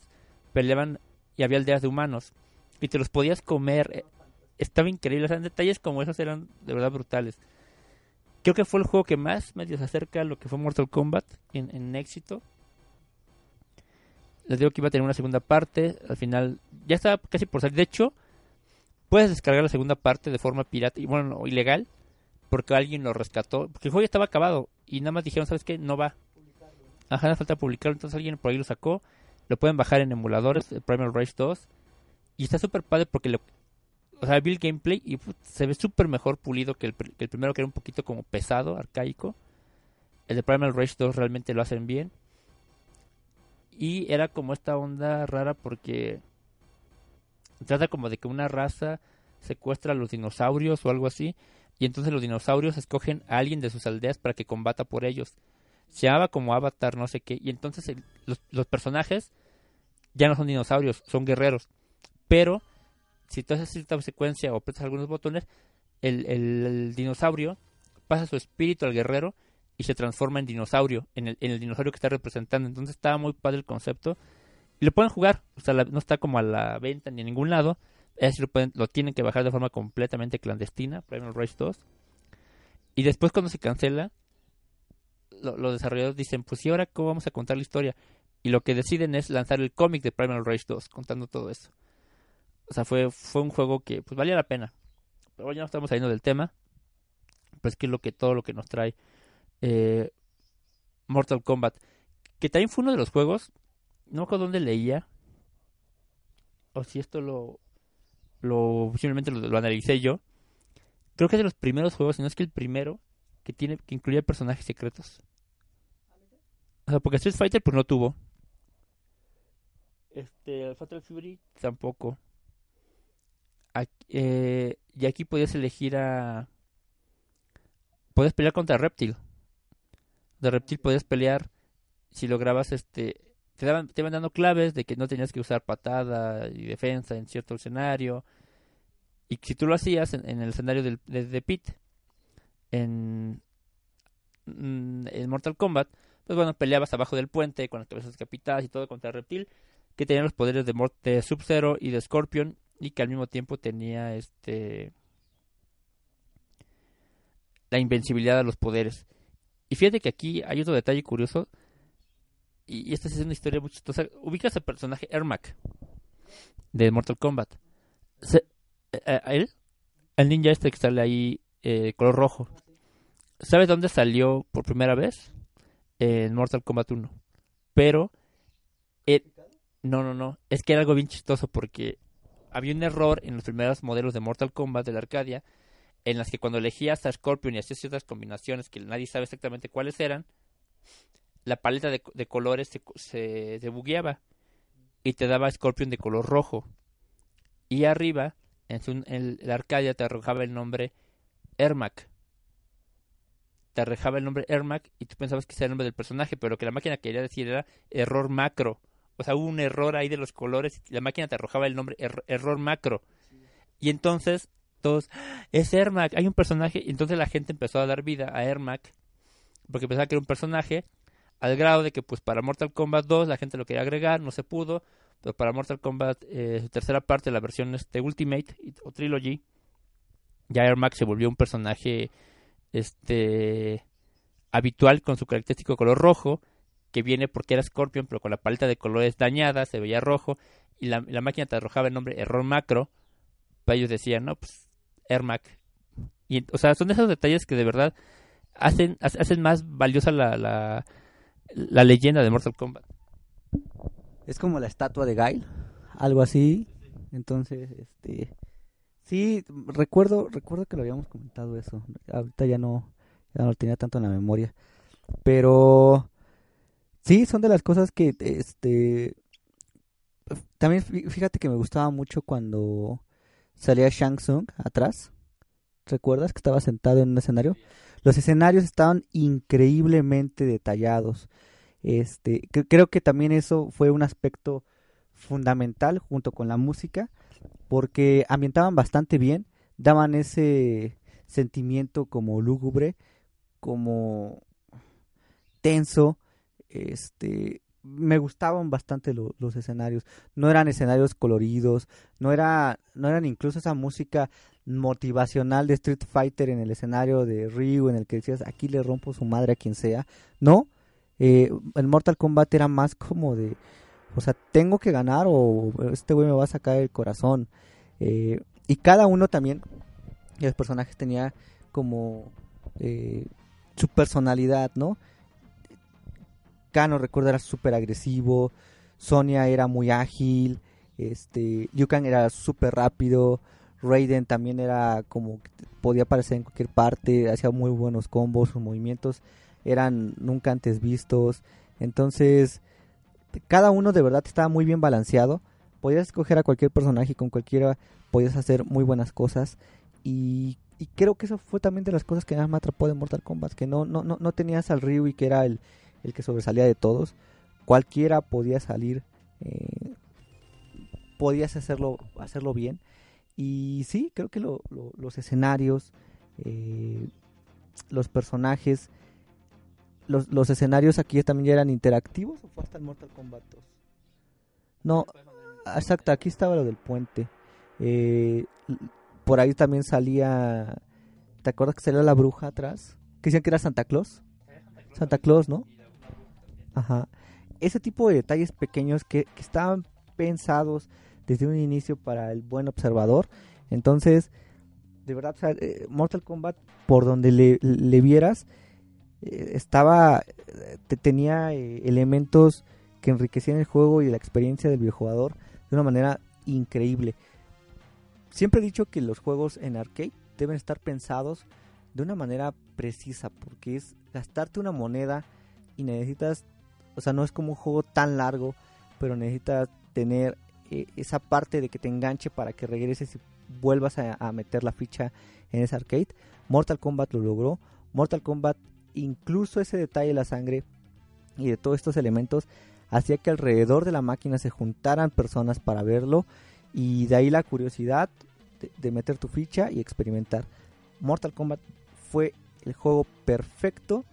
peleaban y había aldeas de humanos y te los podías comer. Eh, estaba increíble, o detalles como esos eran de verdad brutales. Creo que fue el juego que más medio se acerca a lo que fue Mortal Kombat en, en éxito. Les digo que iba a tener una segunda parte. Al final ya estaba casi por salir. De hecho, puedes descargar la segunda parte de forma pirata y bueno, ilegal porque alguien lo rescató, porque el juego ya estaba acabado y nada más dijeron, ¿sabes qué? No va. Ajá, no falta publicarlo, entonces alguien por ahí lo sacó, lo pueden bajar en emuladores, el Primal Rage 2, y está súper padre porque lo, o sea, vi el gameplay y se ve súper mejor pulido que el, que el primero que era un poquito como pesado, arcaico. El de Primal Rage 2 realmente lo hacen bien. Y era como esta onda rara porque trata como de que una raza secuestra a los dinosaurios o algo así. Y entonces los dinosaurios escogen a alguien de sus aldeas para que combata por ellos. Se llamaba como Avatar, no sé qué. Y entonces los, personajes ya no son dinosaurios, son guerreros. Pero si tú haces cierta secuencia o apretas algunos botones, el, dinosaurio pasa su espíritu al guerrero y se transforma en dinosaurio, en el, en el dinosaurio que está representando. Entonces estaba muy padre el concepto. Y lo pueden jugar, o sea, no está como a la venta ni en ningún lado. Es decir, lo, pueden- lo tienen que bajar de forma completamente clandestina, Primal Rage 2. Y después cuando se cancela, lo- los desarrolladores dicen, pues ¿y ahora cómo vamos a contar la historia? Y lo que deciden es lanzar el cómic de Primal Rage 2, contando todo eso. O sea, fue, fue un juego que pues valía la pena. Pero ya no estamos saliendo del tema. Pues que es lo que todo lo que nos trae eh, Mortal Kombat. Que también fue uno de los juegos. No me acuerdo dónde leía. O si esto lo. Lo simplemente lo, lo analicé yo. Creo que es de los primeros juegos, si no es que el primero, que tiene, que incluye personajes secretos. O sea, porque Street Fighter pues no tuvo. Este, Fatal Fury tampoco. Aquí- eh, y aquí podías elegir a. Podías pelear contra Reptil. De Reptil podías pelear si lograbas este. Te, daban, iban dando claves de que no tenías que usar patada y defensa en cierto escenario. Y si tú lo hacías en, el escenario del, de, Pit, en, mm, en Mortal Kombat, pues bueno, peleabas abajo del puente con las cabezas decapitadas y todo contra Reptil, que tenía los poderes de, de Sub-Zero y de Scorpion, y que al mismo tiempo tenía este la invencibilidad de los poderes. Y fíjate que aquí hay otro detalle curioso, y, y esta es una historia muy chistosa. Ubicas al personaje Ermac de Mortal Kombat. A- a él, el ninja este que sale ahí, eh, color rojo. ¿Sabes dónde salió por primera vez? En Mortal Kombat 1. Pero, eh, no, no, no. Es que era algo bien chistoso porque había un error en los primeros modelos de Mortal Kombat de la Arcadia en las que cuando elegías a Scorpion y hacías ciertas combinaciones que nadie sabe exactamente cuáles eran, la paleta de, de colores se, se, se bugueaba y te daba Scorpion de color rojo. Y arriba, en, su, la Arcadia, te arrojaba el nombre Ermac. Te arrojaba el nombre Ermac y tú pensabas que era el nombre del personaje, pero lo que la máquina quería decir era error macro. O sea, hubo un error ahí de los colores y la máquina te arrojaba el nombre er- error macro. Y entonces todos, "¡Ah! es Ermac, hay un personaje. Y entonces la gente empezó a dar vida a Ermac porque pensaba que era un personaje al grado de que pues para Mortal Kombat 2 la gente lo quería agregar, no se pudo, pero para Mortal Kombat eh, su tercera parte, la versión este Ultimate o Trilogy, ya Ermac se volvió un personaje este habitual con su característico color rojo, que viene porque era Scorpion, pero con la paleta de colores dañada, se veía rojo, y la, la máquina te arrojaba el nombre error macro, para ellos decían, no, pues, Ermac. Y, o sea, son esos detalles que de verdad hacen, hace- hacen más valiosa la, la, la leyenda de Mortal Kombat. Es como la estatua de Guile, algo así. Entonces, este sí, recuerdo, recuerdo que lo habíamos comentado eso. Ahorita ya no, ya no lo tenía tanto en la memoria. Pero sí, son de las cosas que este también fí- fíjate que me gustaba mucho cuando salía Shang Tsung atrás. ¿Recuerdas que estaba sentado en un escenario? Los escenarios estaban increíblemente detallados. Este, cre- creo que también eso fue un aspecto fundamental junto con la música, porque ambientaban bastante bien, daban ese sentimiento como lúgubre, como tenso, este, me gustaban bastante lo- los escenarios, no eran escenarios coloridos, no era, no eran incluso esa música motivacional de Street Fighter en el escenario de Ryu en el que decías aquí le rompo su madre a quien sea, no, eh, el Mortal Kombat era más como de, o sea, tengo que ganar o este güey me va a sacar el corazón. Eh, y cada uno también, los personajes tenía como eh, su personalidad, ¿no? Kano, recuerdo, era súper agresivo, Sonia era muy ágil, este, Liu era súper rápido, Raiden también era como que podía aparecer en cualquier parte, hacía muy buenos combos, sus movimientos eran nunca antes vistos. Entonces, cada uno de verdad estaba muy bien balanceado. Podías escoger a cualquier personaje y con cualquiera podías hacer muy buenas cosas. Y, creo que eso fue también de las cosas que más me atrapó de Mortal Kombat, que no, no, no, no tenías al Ryu y que era el, el que sobresalía de todos. Cualquiera podía salir, eh, podías hacerlo, hacerlo bien. Y sí, creo que los escenarios, eh, los personajes, los, los, escenarios aquí también ya eran interactivos o fue hasta el Mortal Kombat 2? No, exacto, aquí estaba lo del puente. Eh, por ahí también salía, ¿te acuerdas que salía la bruja atrás? Que decían que era Santa Claus. Santa Claus, ¿no? Ajá. Ese tipo de detalles pequeños que, estaban pensados desde un inicio para el buen observador. Entonces, de verdad, eh, Mortal Kombat, por donde le, vieras, eh, estaba, tenía eh, elementos que enriquecían el juego y la experiencia del videojugador de una manera increíble. Siempre he dicho que los juegos en arcade deben estar pensados de una manera precisa, porque es gastarte una moneda y necesitas, o sea, no es como un juego tan largo, pero necesitas tener eh, esa parte de que te enganche para que regreses y vuelvas a, meter la ficha en ese arcade. Mortal Kombat lo logró. Mortal Kombat, incluso ese detalle de la sangre y de todos estos elementos, hacía que alrededor de la máquina se juntaran personas para verlo. Y de ahí la curiosidad de, de meter tu ficha y experimentar. Mortal Kombat fue el juego perfecto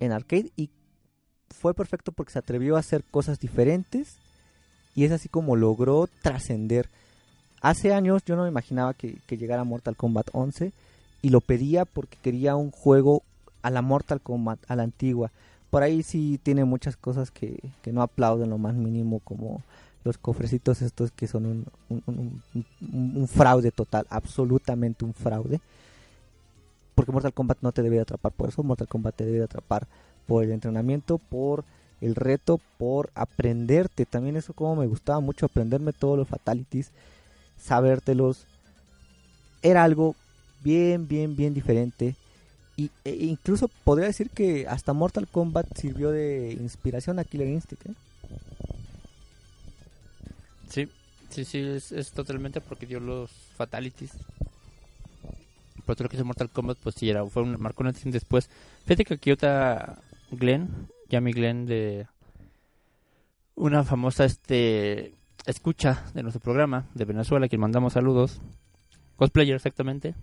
en arcade y fue perfecto porque se atrevió a hacer cosas diferentes y es así como logró trascender. Hace años yo no me imaginaba que, llegara Mortal Kombat 11 y lo pedía porque quería un juego a la Mortal Kombat, a la antigua. Por ahí sí tiene muchas cosas que, no aplauden lo más mínimo como los cofrecitos estos que son un, fraude total, absolutamente un fraude. Porque Mortal Kombat no te debe atrapar por eso, Mortal Kombat te debe atrapar por el entrenamiento, por el reto por aprenderte. También eso como me gustaba mucho, aprenderme todos los fatalities, sabértelos. Era algo bien, bien, bien diferente. Y, e incluso podría decir que hasta Mortal Kombat sirvió de inspiración a Killer Instinct. ¿eh? Sí, sí, sí, es, totalmente porque dio los fatalities. Por otro que hizo Mortal Kombat, pues sí, era, fue un, marcó una después. Fíjate que aquí otra Glenn Yami Glenn de una famosa este escucha de nuestro programa de Venezuela, que mandamos saludos. Cosplayer exactamente.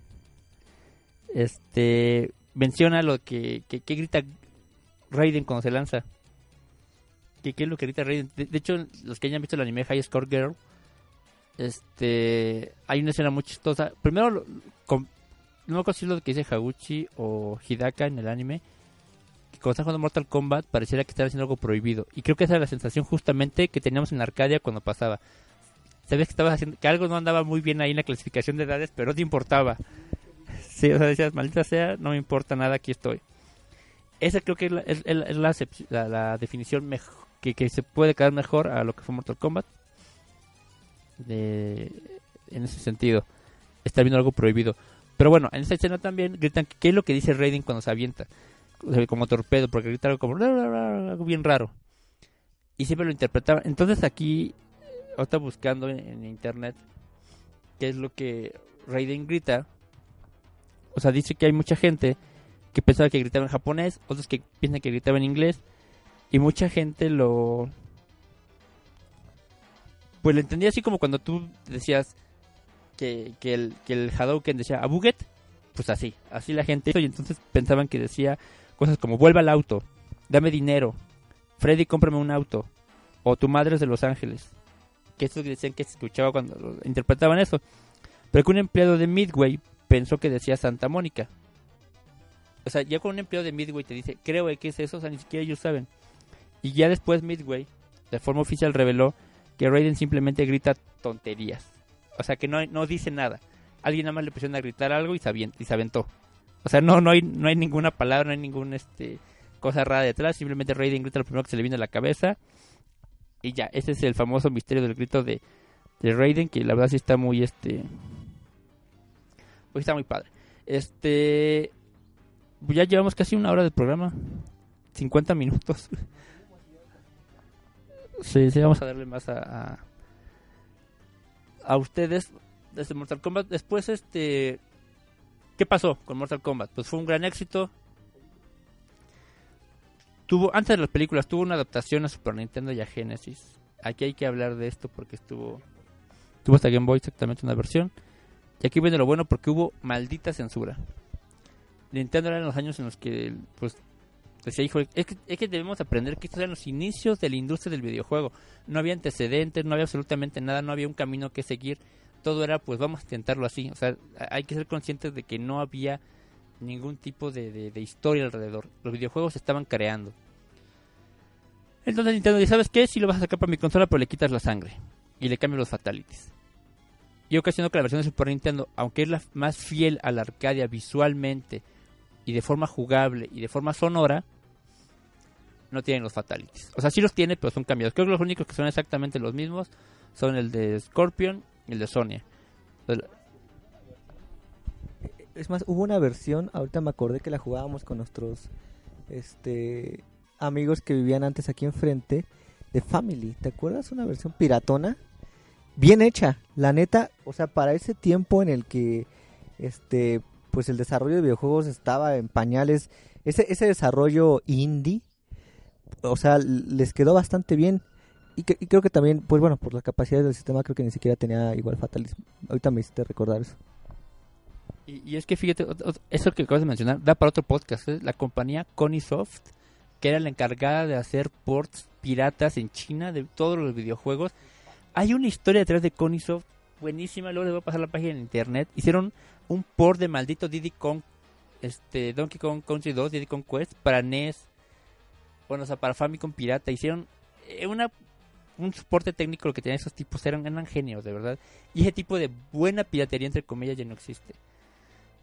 Este menciona lo que, que, grita Raiden cuando se lanza. ¿Qué, es lo que grita Raiden? De, hecho, los que hayan visto el anime High Score Girl, este, hay una escena muy chistosa. Primero, no me lo que dice Haguchi o Hidaka en el anime, cuando estás jugando Mortal Kombat pareciera que estaba haciendo algo prohibido. Y creo que esa era la sensación justamente que teníamos en Arcadia cuando pasaba. Sabías que estabas haciendo, que algo no andaba muy bien ahí en la clasificación de edades, pero no te importaba. Sí, o sea, decías, maldita sea, no me importa nada, aquí estoy. Esa creo que es la, la, definición que, que, se puede quedar mejor a lo que fue Mortal Kombat. De, en ese sentido, está viendo algo prohibido. Pero bueno, en esa escena también gritan qué es lo que dice Raiden cuando se avienta como torpedo, porque grita algo como algo bien raro. Y siempre lo interpretaba. Entonces aquí, ahorita buscando en, internet qué es lo que Raiden grita. O sea, dice que hay mucha gente que pensaba que gritaba en japonés, otros que piensan que gritaba en inglés. Y mucha gente lo... Pues lo entendía así como cuando tú decías que, que, el, que el Hadouken decía Abuget, pues así, así la gente y entonces pensaban que decía Cosas como vuelva al auto, dame dinero, Freddy cómprame un auto, o tu madre es de Los Ángeles. Que estos decían que se escuchaba cuando interpretaban eso. Pero que un empleado de Midway pensó que decía Santa Mónica. O sea, ya con un empleado de Midway te dice, creo que es eso, o sea, ni siquiera ellos saben. Y ya después Midway, de forma oficial, reveló que Raiden simplemente grita tonterías. O sea, que no, no dice nada. Alguien nada más le presiona a gritar algo y se, y se aventó. O sea, no, no hay, no hay ninguna palabra, no hay ninguna este, cosa rara detrás. Simplemente Raiden grita lo primero que se le viene a la cabeza. Y ya, ese es el famoso misterio del grito de de Raiden, que la verdad sí está muy, este... Pues está muy padre. Este... pues Ya llevamos casi una hora de programa. 50 minutos. Sí, sí, vamos a darle más a, a, a ustedes desde Mortal Kombat. Después, este... ¿Qué pasó con Mortal Kombat? Pues fue un gran éxito. Tuvo, antes de las películas, tuvo una adaptación a Super Nintendo y a Genesis. Aquí hay que hablar de esto porque estuvo... Tuvo hasta Game Boy exactamente una versión. Y aquí viene lo bueno porque hubo maldita censura. Nintendo era en los años en los que, pues, decía, hijo, es que, es que debemos aprender que estos eran los inicios de la industria del videojuego. No había antecedentes, no había absolutamente nada, no había un camino que seguir. Todo era, pues, vamos a intentarlo así. O sea, hay que ser conscientes de que no había ningún tipo de, de, historia alrededor. Los videojuegos se estaban creando. Entonces Nintendo dice, ¿sabes qué? Si lo vas a sacar para mi consola, pero le quitas la sangre. Y le cambias los fatalities. Y ocasionó que la versión de Super Nintendo, aunque es la más fiel a la Arcadia visualmente y de forma jugable y de forma sonora, no tienen los fatalities. O sea, sí los tiene, pero son cambiados. Creo que los únicos que son exactamente los mismos son el de Scorpion el de Sonia. Es más, hubo una versión, ahorita me acordé que la jugábamos con nuestros este amigos que vivían antes aquí enfrente de Family. ¿Te acuerdas? Una versión piratona. Bien hecha, la neta, o sea, para ese tiempo en el que este pues el desarrollo de videojuegos estaba en pañales, ese, ese desarrollo indie, o sea, les quedó bastante bien. Y, que, creo que también, pues bueno, por las capacidades del sistema, creo que ni siquiera tenía igual fatalismo. Ahorita me hiciste recordar eso. Y, es que fíjate, eso que acabas de mencionar da para otro podcast. ¿eh? La compañía Conisoft, que era la encargada de hacer ports piratas en China de todos los videojuegos. Hay una historia detrás de Conisoft buenísima. Luego les voy a pasar la página en internet. Hicieron un port de maldito Diddy Kong, este, Donkey Kong Country 2, Diddy Kong Quest para NES. Bueno, o sea, para Famicom Pirata. Hicieron una un soporte técnico lo que tenían esos tipos eran, eran genios, de verdad. Y ese tipo de buena piratería, entre comillas, ya no existe.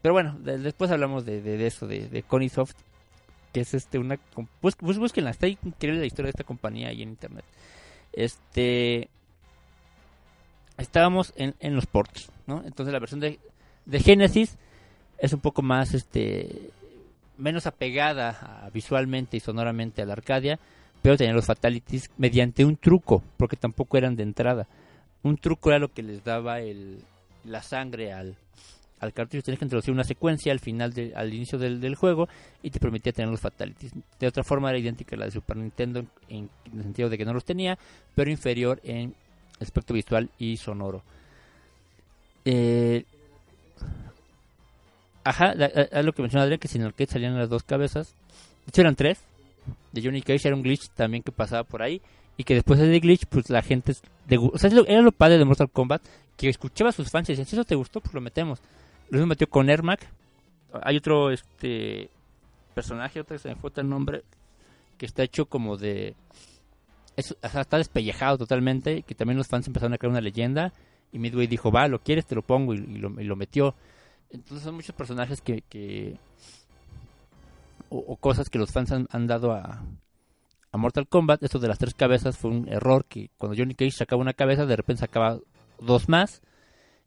Pero bueno, de, después hablamos de, eso, de, Conisoft, que es este una... Pues, pues búsquenla, está increíble la historia de esta compañía ahí en internet. Este... Estábamos en, en los ports, ¿no? Entonces la versión de, de Genesis es un poco más, este... Menos apegada visualmente y sonoramente a la Arcadia pero tenían los fatalities mediante un truco, porque tampoco eran de entrada. Un truco era lo que les daba el, la sangre al, al cartucho. Tenías que introducir una secuencia al final, de, al inicio del, del, juego, y te permitía tener los fatalities. De otra forma era idéntica a la de Super Nintendo, en, el sentido de que no los tenía, pero inferior en aspecto visual y sonoro. Eh, ajá, a lo que mencionó Adrián, que sin el que salían las dos cabezas. De hecho eran tres, de Johnny Cage era un glitch también que pasaba por ahí y que después de glitch pues la gente era lo padre de Mortal Kombat que escuchaba a sus fans y decían si eso te gustó pues lo metemos lo mismo metió con Ermac. Hay otro este personaje otra que se me fue el nombre que está hecho como de está despellejado totalmente que también los fans empezaron a crear una leyenda y Midway dijo va lo quieres te lo pongo y, y, lo, y lo, metió. Entonces son muchos personajes que, que o, cosas que los fans han, dado a, a, Mortal Kombat. Esto de las tres cabezas fue un error que cuando Johnny Cage sacaba una cabeza, de repente sacaba dos más.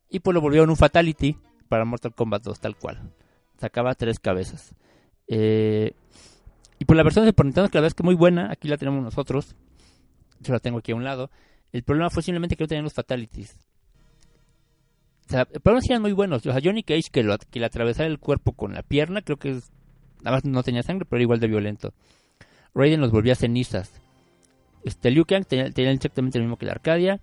Y pues lo volvieron un Fatality para Mortal Kombat 2, tal cual. Sacaba tres cabezas. Eh, y por la versión de Super Nintendo, que la verdad es que muy buena, aquí la tenemos nosotros. Yo la tengo aquí a un lado. El problema fue simplemente que no tenían los Fatalities. O sea, problema sí eran muy buenos. O sea, Johnny Cage que, lo, que le atravesara el cuerpo con la pierna, creo que es Nada más no tenía sangre, pero era igual de violento. Raiden los volvía cenizas. Este, Liu Kang tenía, exactamente lo mismo que la Arcadia.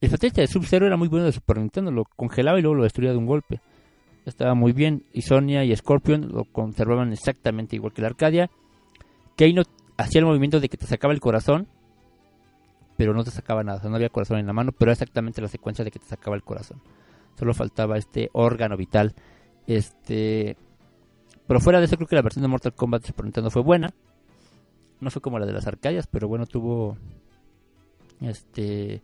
El fatality de Sub-Zero era muy bueno de Super Nintendo, lo congelaba y luego lo destruía de un golpe. Estaba muy bien. Y Sonia y Scorpion lo conservaban exactamente igual que la Arcadia. Keino hacía el movimiento de que te sacaba el corazón, pero no te sacaba nada. O sea, no había corazón en la mano, pero era exactamente la secuencia de que te sacaba el corazón. Solo faltaba este órgano vital. Este pero fuera de eso, creo que la versión de Mortal Kombat de Super Nintendo fue buena. No fue como la de las Arcadias, pero bueno, tuvo este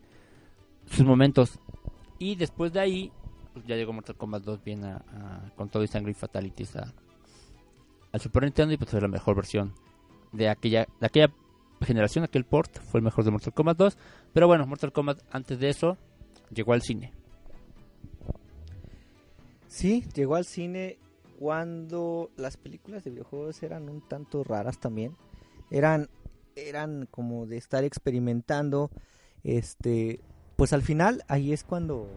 sus momentos. Y después de ahí, pues ya llegó Mortal Kombat 2 bien a, con todo y sangre y fatalities al Super Nintendo y pues fue la mejor versión de aquella, de aquella generación, aquel port, fue el mejor de Mortal Kombat 2. Pero bueno, Mortal Kombat antes de eso llegó al cine. Sí, llegó al cine cuando las películas de videojuegos eran un tanto raras también. Eran, eran como de estar experimentando. Este, pues al final ahí es cuando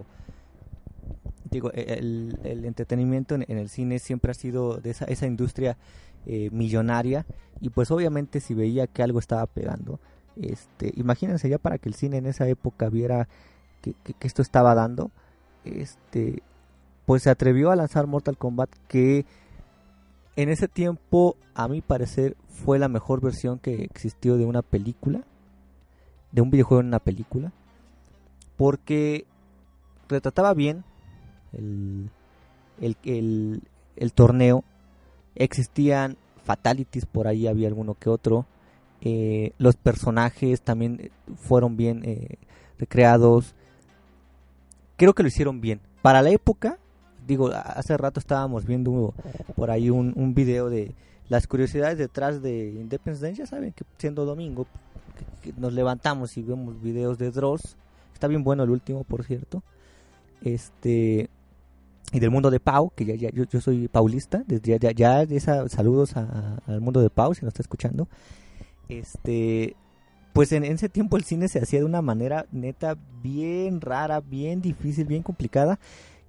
digo e, el, entretenimiento en, el cine siempre ha sido de esa, esa industria eh, millonaria y pues obviamente si veía que algo estaba pegando este imagínense ya para que el cine en esa época viera que, que esto estaba dando este pues se atrevió a lanzar Mortal Kombat que en ese tiempo a mi parecer fue la mejor versión que existió de una película de un videojuego en una película porque retrataba bien el, el, el, torneo. Existían fatalities por ahí había alguno que otro. Eh, los personajes también fueron bien eh, recreados. Creo que lo hicieron bien. Para la época digo, hace rato estábamos viendo por ahí un, un video de las curiosidades detrás de. Ya saben que siendo domingo nos levantamos y vemos videos de Dross. Está bien bueno el último, por cierto. Este y del mundo de Pau, que ya, ya yo, soy paulista, desde ya, ya, esa, saludos al mundo de Pau si nos está escuchando. Este, pues en, ese tiempo el cine se hacía de una manera neta bien rara, bien difícil, bien complicada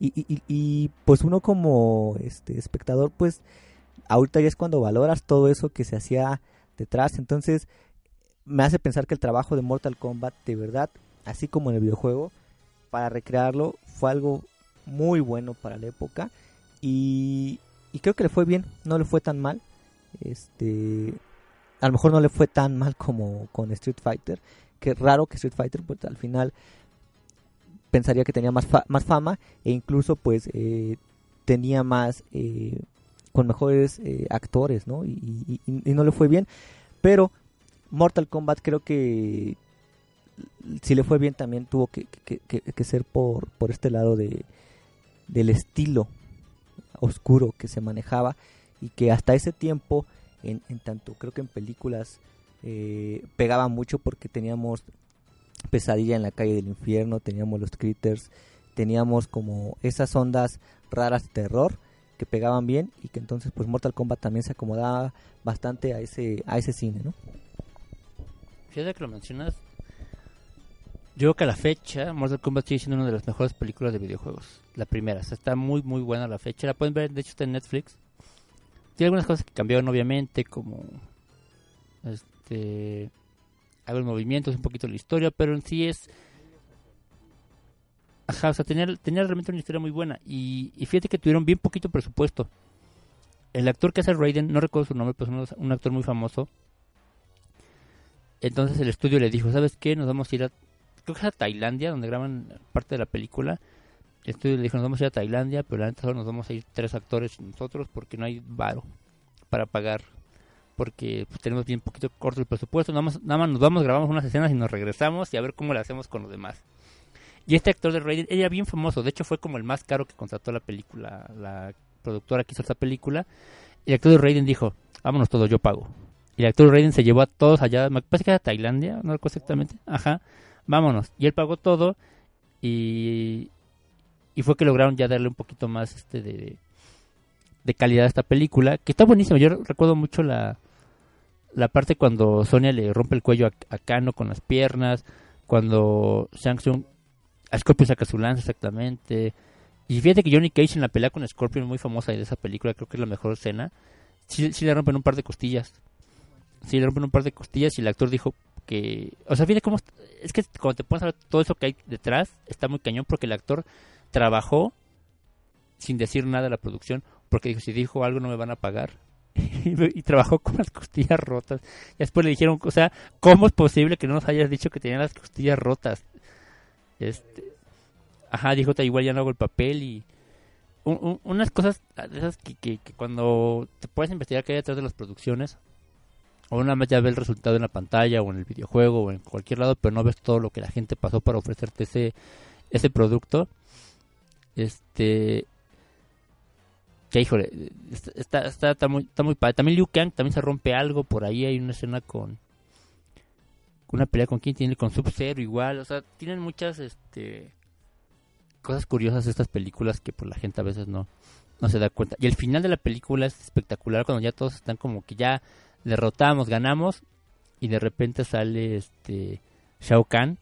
y, pues uno como este espectador, pues ahorita ya es cuando valoras todo eso que se hacía detrás. Entonces me hace pensar que el trabajo de Mortal Kombat, de verdad, así como en el videojuego, para recrearlo fue algo muy bueno para la época. Y, creo que le fue bien, no le fue tan mal. Este, a lo mejor no le fue tan mal como con Street Fighter. Que raro que Street Fighter, pues al final pensaría que tenía más, más fama e incluso pues eh, tenía más eh, con mejores eh, actores, ¿no? Y, no le fue bien, pero Mortal Kombat creo que si le fue bien también tuvo que, ser por, por este lado de, del estilo oscuro que se manejaba y que hasta ese tiempo, en, en tanto creo que en películas pegaba mucho porque teníamos Pesadilla en la calle del infierno, teníamos los critters, teníamos como esas ondas raras de terror que pegaban bien y que entonces pues Mortal Kombat también se acomodaba bastante a ese a ese cine, ¿no? Fíjate que lo mencionas. Yo creo que a la fecha Mortal Kombat sigue siendo una de las mejores películas de videojuegos. La primera, está muy muy buena la fecha. La pueden ver, de hecho está en Netflix. Tiene algunas cosas que cambiaron obviamente, como este haber movimientos, un poquito la historia, pero en sí es... Ajá, o sea, tenía, tenía realmente una historia muy buena. Y, fíjate que tuvieron bien poquito presupuesto. El actor que hace Raiden, no recuerdo su nombre, pero es un, actor muy famoso. Entonces el estudio le dijo, ¿sabes qué? Nos vamos a ir a... Creo que es a Tailandia, donde graban parte de la película. El estudio le dijo, nos vamos a ir a Tailandia, pero la neta solo nos vamos a ir tres actores y nosotros porque no hay varo para pagar porque pues, tenemos bien poquito corto el presupuesto, nada más, nada más nos vamos, grabamos unas escenas y nos regresamos y a ver cómo le hacemos con los demás. Y este actor de Raiden era bien famoso, de hecho fue como el más caro que contrató la película, la productora que hizo esta película. Y el actor de Raiden dijo, vámonos todos, yo pago. Y el actor de Raiden se llevó a todos allá, me parece que era Tailandia, no recuerdo exactamente, ajá, vámonos. Y él pagó todo y, y fue que lograron ya darle un poquito más este de, de calidad a esta película, que está buenísima. Yo recuerdo mucho la, la parte cuando Sonia le rompe el cuello a, Kano con las piernas, cuando Shang Tsung, a Scorpion saca su lanza exactamente. Y fíjate que Johnny Cage en la pelea con Scorpion, muy famosa de esa película, creo que es la mejor escena, sí, le rompen un par de costillas. Sí le rompen un par de costillas y el actor dijo que... O sea, fíjate cómo... Es que cuando te pones a todo eso que hay detrás, está muy cañón porque el actor trabajó sin decir nada a la producción porque dijo, si dijo algo no me van a pagar. y, trabajó con las costillas rotas. Y después le dijeron, o sea, ¿cómo es posible que no nos hayas dicho que tenía las costillas rotas? Este, ajá, dijo, igual ya no hago el papel y unas cosas de esas que, que, cuando te puedes investigar que hay detrás de las producciones, o una vez ya ves el resultado en la pantalla o en el videojuego o en cualquier lado, pero no ves todo lo que la gente pasó para ofrecerte ese, ese producto. Este, que híjole, está, está, muy, está muy padre. También Liu Kang también se rompe algo por ahí. Hay una escena con, una pelea con quién tiene, con Sub-Zero igual, o sea, tienen muchas este cosas curiosas estas películas que por pues, la gente a veces no, no se da cuenta. Y el final de la película es espectacular cuando ya todos están como que ya derrotamos, ganamos y de repente sale este Shao Kahn.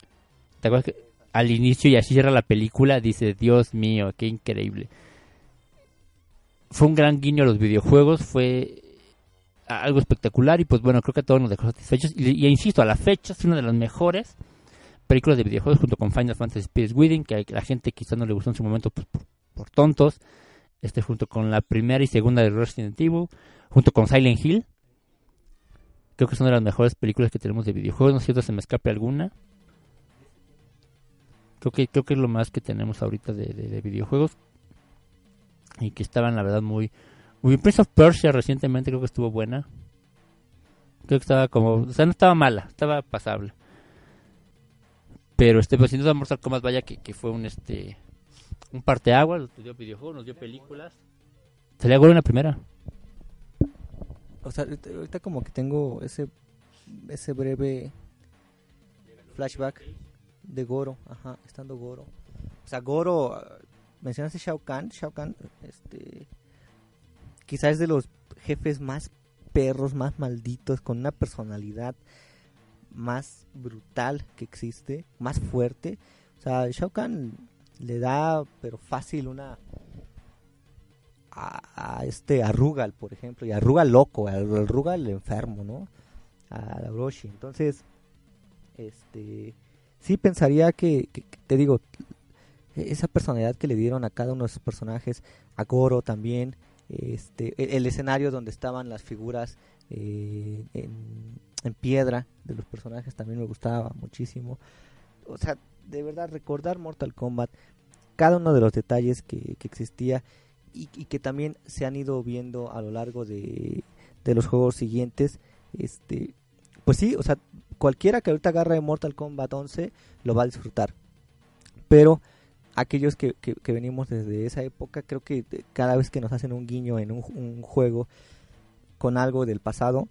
¿Te acuerdas que al inicio y así cierra la película? Dice, Dios mío, qué increíble. Fue un gran guiño a los videojuegos, fue algo espectacular y pues bueno, creo que a todos nos dejó satisfechos. Y, insisto, a la fecha es una de las mejores películas de videojuegos junto con Final Fantasy Space Within, que a la gente quizá no le gustó en su momento pues, por, tontos. Este junto con la primera y segunda de Resident Evil, junto con Silent Hill. Creo que son de las mejores películas que tenemos de videojuegos, no sé si se me escape alguna. Creo que, creo que es lo más que tenemos ahorita de, de videojuegos. Y que estaban, la verdad, muy, muy Prince of Persia recientemente creo que estuvo buena. Creo que estaba como, o sea, no estaba mala, estaba pasable. Pero este, pues sin duda Mortal Kombat vaya que, que fue un este un parteaguas, nos dio videojuegos, nos dio películas. Salía bueno en la primera. O sea, ahorita como que tengo ese ese breve flashback de Goro, ajá, estando Goro. O sea, Goro mencionaste Shao Kahn, Shao Kahn este quizás es de los jefes más perros, más malditos, con una personalidad más brutal que existe, más fuerte. O sea, Shao Kahn le da, pero fácil, una. A, este Arrugal, por ejemplo, y Arrugal loco, a enfermo, ¿no? A Orochi. Entonces, este. Sí pensaría que, te digo, esa personalidad que le dieron a cada uno de esos personajes, a Goro también, este, e, el, escenario donde estaban las figuras eh, en, piedra de los personajes también me gustaba muchísimo. O sea, de verdad recordar Mortal Kombat, cada uno de los detalles que, existía y, que también se han ido viendo a lo largo de, de los juegos siguientes, este, pues sí, o sea, cualquiera que ahorita agarre Mortal Kombat 11 lo va a disfrutar. Pero aquellos que, que, venimos desde esa época, creo que cada vez que nos hacen un guiño en un, juego con algo del pasado,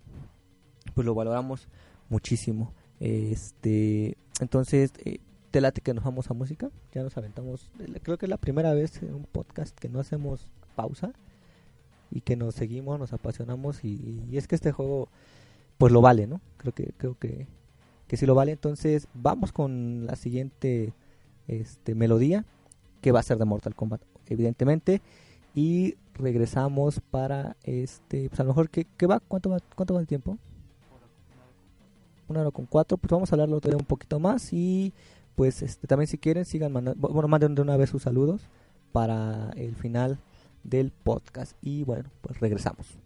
pues lo valoramos muchísimo. Este, entonces, eh, te late que nos vamos a música, ya nos aventamos, creo que es la primera vez en un podcast que no hacemos pausa y que nos seguimos, nos apasionamos y, y es que este juego pues lo vale, ¿no? Creo que creo que que sí lo vale, entonces vamos con la siguiente este, melodía, que va a ser de Mortal Kombat, evidentemente. Y regresamos para este, pues a lo mejor, ¿qué, va? ¿Cuánto va, cuánto va el tiempo? Una hora con cuatro, pues vamos a hablarlo todavía un poquito más y pues este, también si quieren sigan mandando, bueno, manden de una vez sus saludos para el final del podcast y bueno, pues regresamos.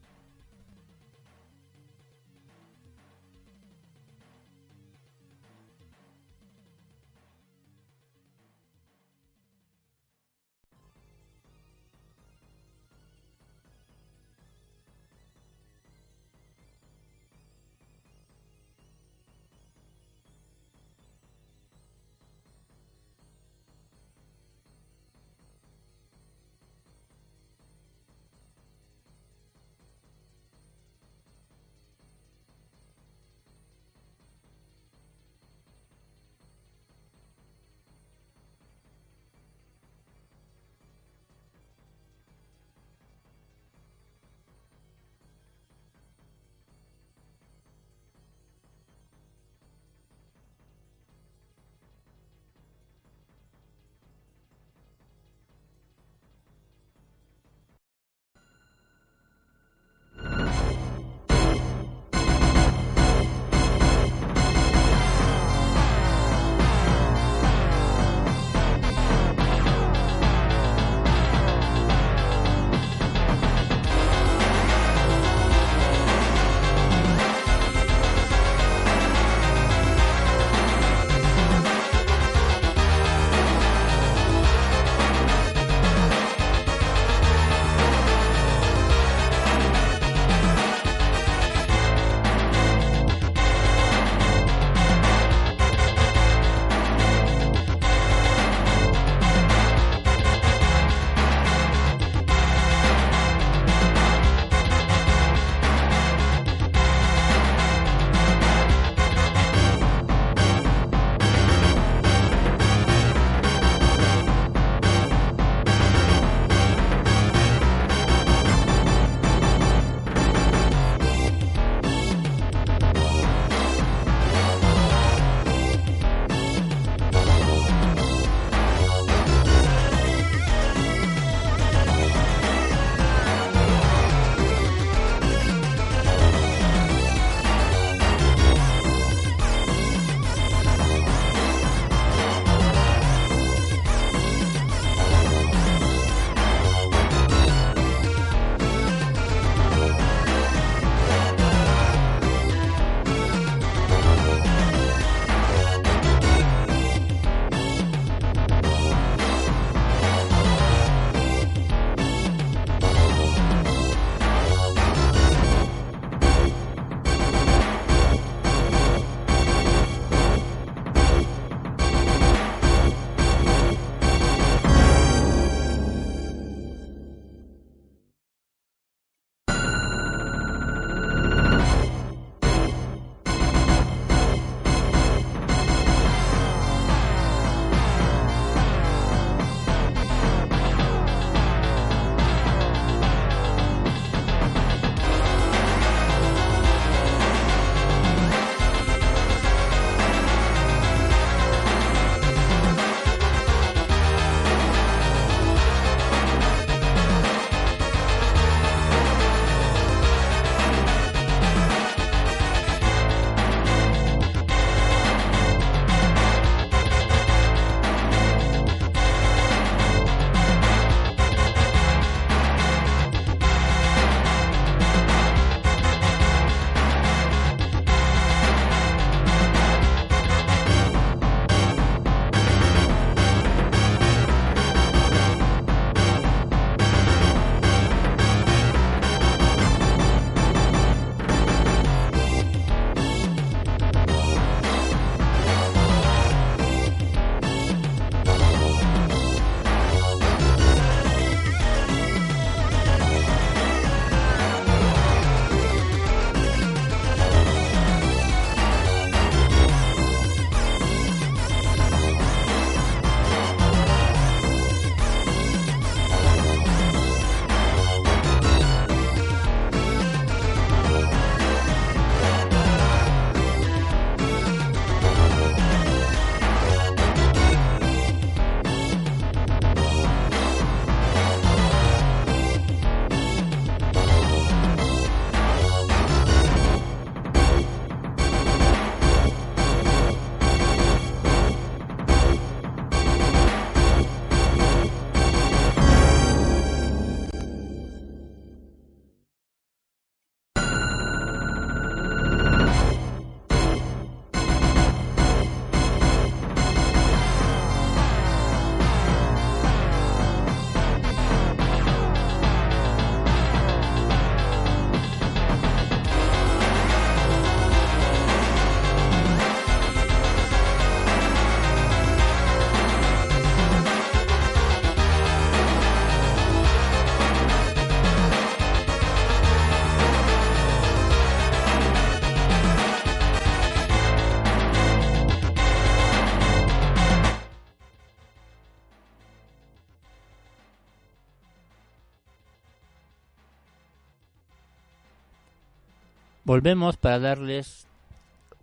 Volvemos para darles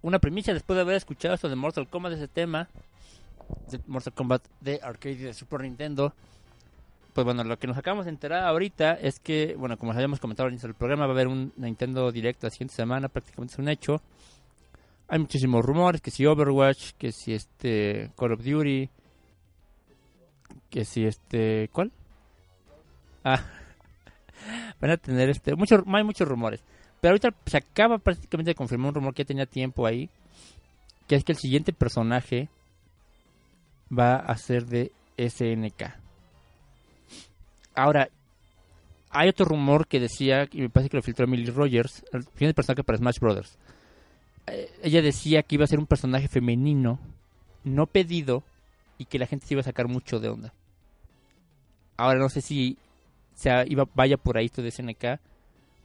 una primicia después de haber escuchado esto de Mortal Kombat, ese tema de Mortal Kombat de arcade de Super Nintendo. Pues bueno, lo que nos acabamos de enterar ahorita es que, bueno, como les habíamos comentado al inicio del programa, va a haber un Nintendo Direct la siguiente semana, prácticamente es un hecho. Hay muchísimos rumores, que si Overwatch, que si este Call of Duty, que si este... ¿Cuál? Ah, van a tener este... Mucho, hay muchos rumores. Pero ahorita se acaba prácticamente de confirmar un rumor que ya tenía tiempo ahí, que es que el siguiente personaje va a ser de SNK. Ahora, hay otro rumor que decía, y me parece que lo filtró Emily Rogers, el siguiente personaje para Smash Brothers. Eh, ella decía que iba a ser un personaje femenino, no pedido, y que la gente se iba a sacar mucho de onda. Ahora no sé si sea, iba, vaya por ahí esto de SNK,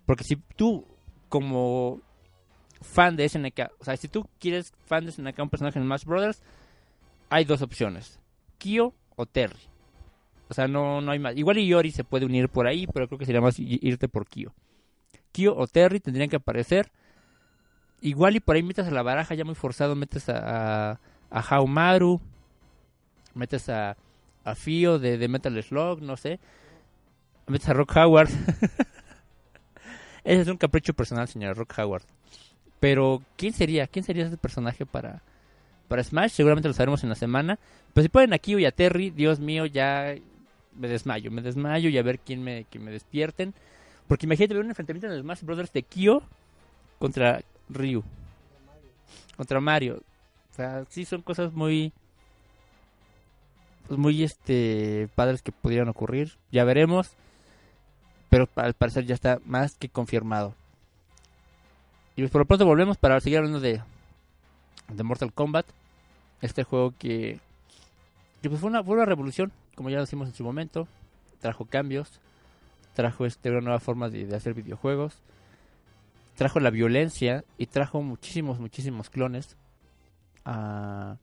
porque si tú como fan de SNK. O sea, si tú quieres fan de SNK, un personaje en Smash Brothers, hay dos opciones: Kyo o Terry. O sea, no, no hay más. Igual Yori se puede unir por ahí, pero creo que sería más irte por Kyo. Kyo o Terry tendrían que aparecer. Igual y por ahí metes a la baraja ya muy forzado, metes a, a, a Haumaru, metes a, a Fio de, de Metal Slug, no sé. Metes a Rock Howard. Ese es un capricho personal, señor Rock Howard. Pero, ¿quién sería? ¿Quién sería ese personaje para, para Smash? Seguramente lo sabremos en la semana. Pero si ponen aquí y a Terry, Dios mío, ya me desmayo. Me desmayo y a ver quién me, me despierten. Porque imagínate ver un enfrentamiento en el Smash Brothers de Kyo contra Ryu. Contra Mario. O sea, sí son cosas muy... Pues muy este padres que pudieran ocurrir. Ya veremos pero al parecer ya está más que confirmado. Y pues por lo pronto volvemos para seguir hablando de, de Mortal Kombat. Este juego que, que pues fue, una, fue una revolución, como ya decimos en su momento. Trajo cambios, trajo este, una nueva forma de, hacer videojuegos. Trajo la violencia y trajo muchísimos, muchísimos clones a,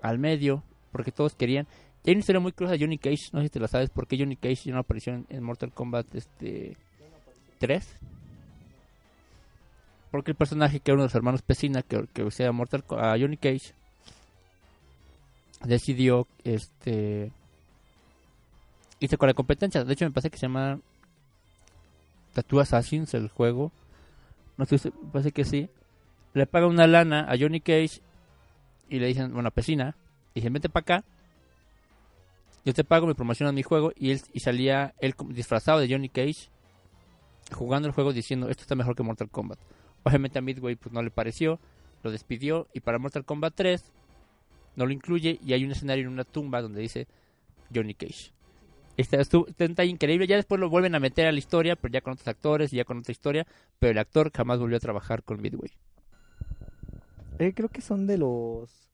al medio. Porque todos querían. Hay una historia muy curiosa de Johnny Cage, no sé si te la sabes, por qué Johnny Cage no apareció en, Mortal Kombat este 3. Porque el personaje que era uno de los hermanos Pesina, que, que usaba Mortal a Johnny Cage, decidió este hice con la competencia. De hecho, me parece que se llama Tattoo Assassins el juego. No sé, me parece que sí. Le paga una lana a Johnny Cage y le dicen, bueno, a Pesina, y dicen, vente para acá yo te pago, me promocionan mi juego y él y salía él disfrazado de Johnny Cage jugando el juego diciendo esto está mejor que Mortal Kombat. Obviamente a Midway pues no le pareció, lo despidió y para Mortal Kombat 3 no lo incluye y hay un escenario en una tumba donde dice Johnny Cage. Este, está increíble, ya después lo vuelven a meter a la historia, pero ya con otros actores y ya con otra historia, pero el actor jamás volvió a trabajar con Midway. Eh, creo que son de los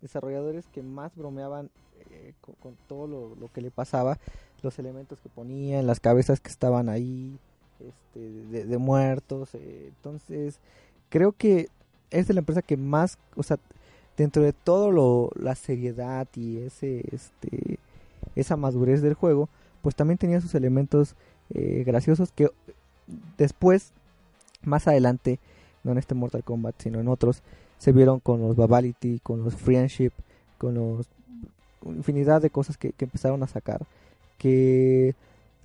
desarrolladores que más bromeaban eh, con, todo lo, que le pasaba, los elementos que ponían, las cabezas que estaban ahí, este, de, muertos. Eh, entonces, creo que es de la empresa que más, o sea, dentro de todo lo, la seriedad y ese, este, esa madurez del juego, pues también tenía sus elementos eh, graciosos que después, más adelante, no en este Mortal Kombat, sino en otros, se vieron con los Babality, con los Friendship, con los infinidad de cosas que, empezaron a sacar, que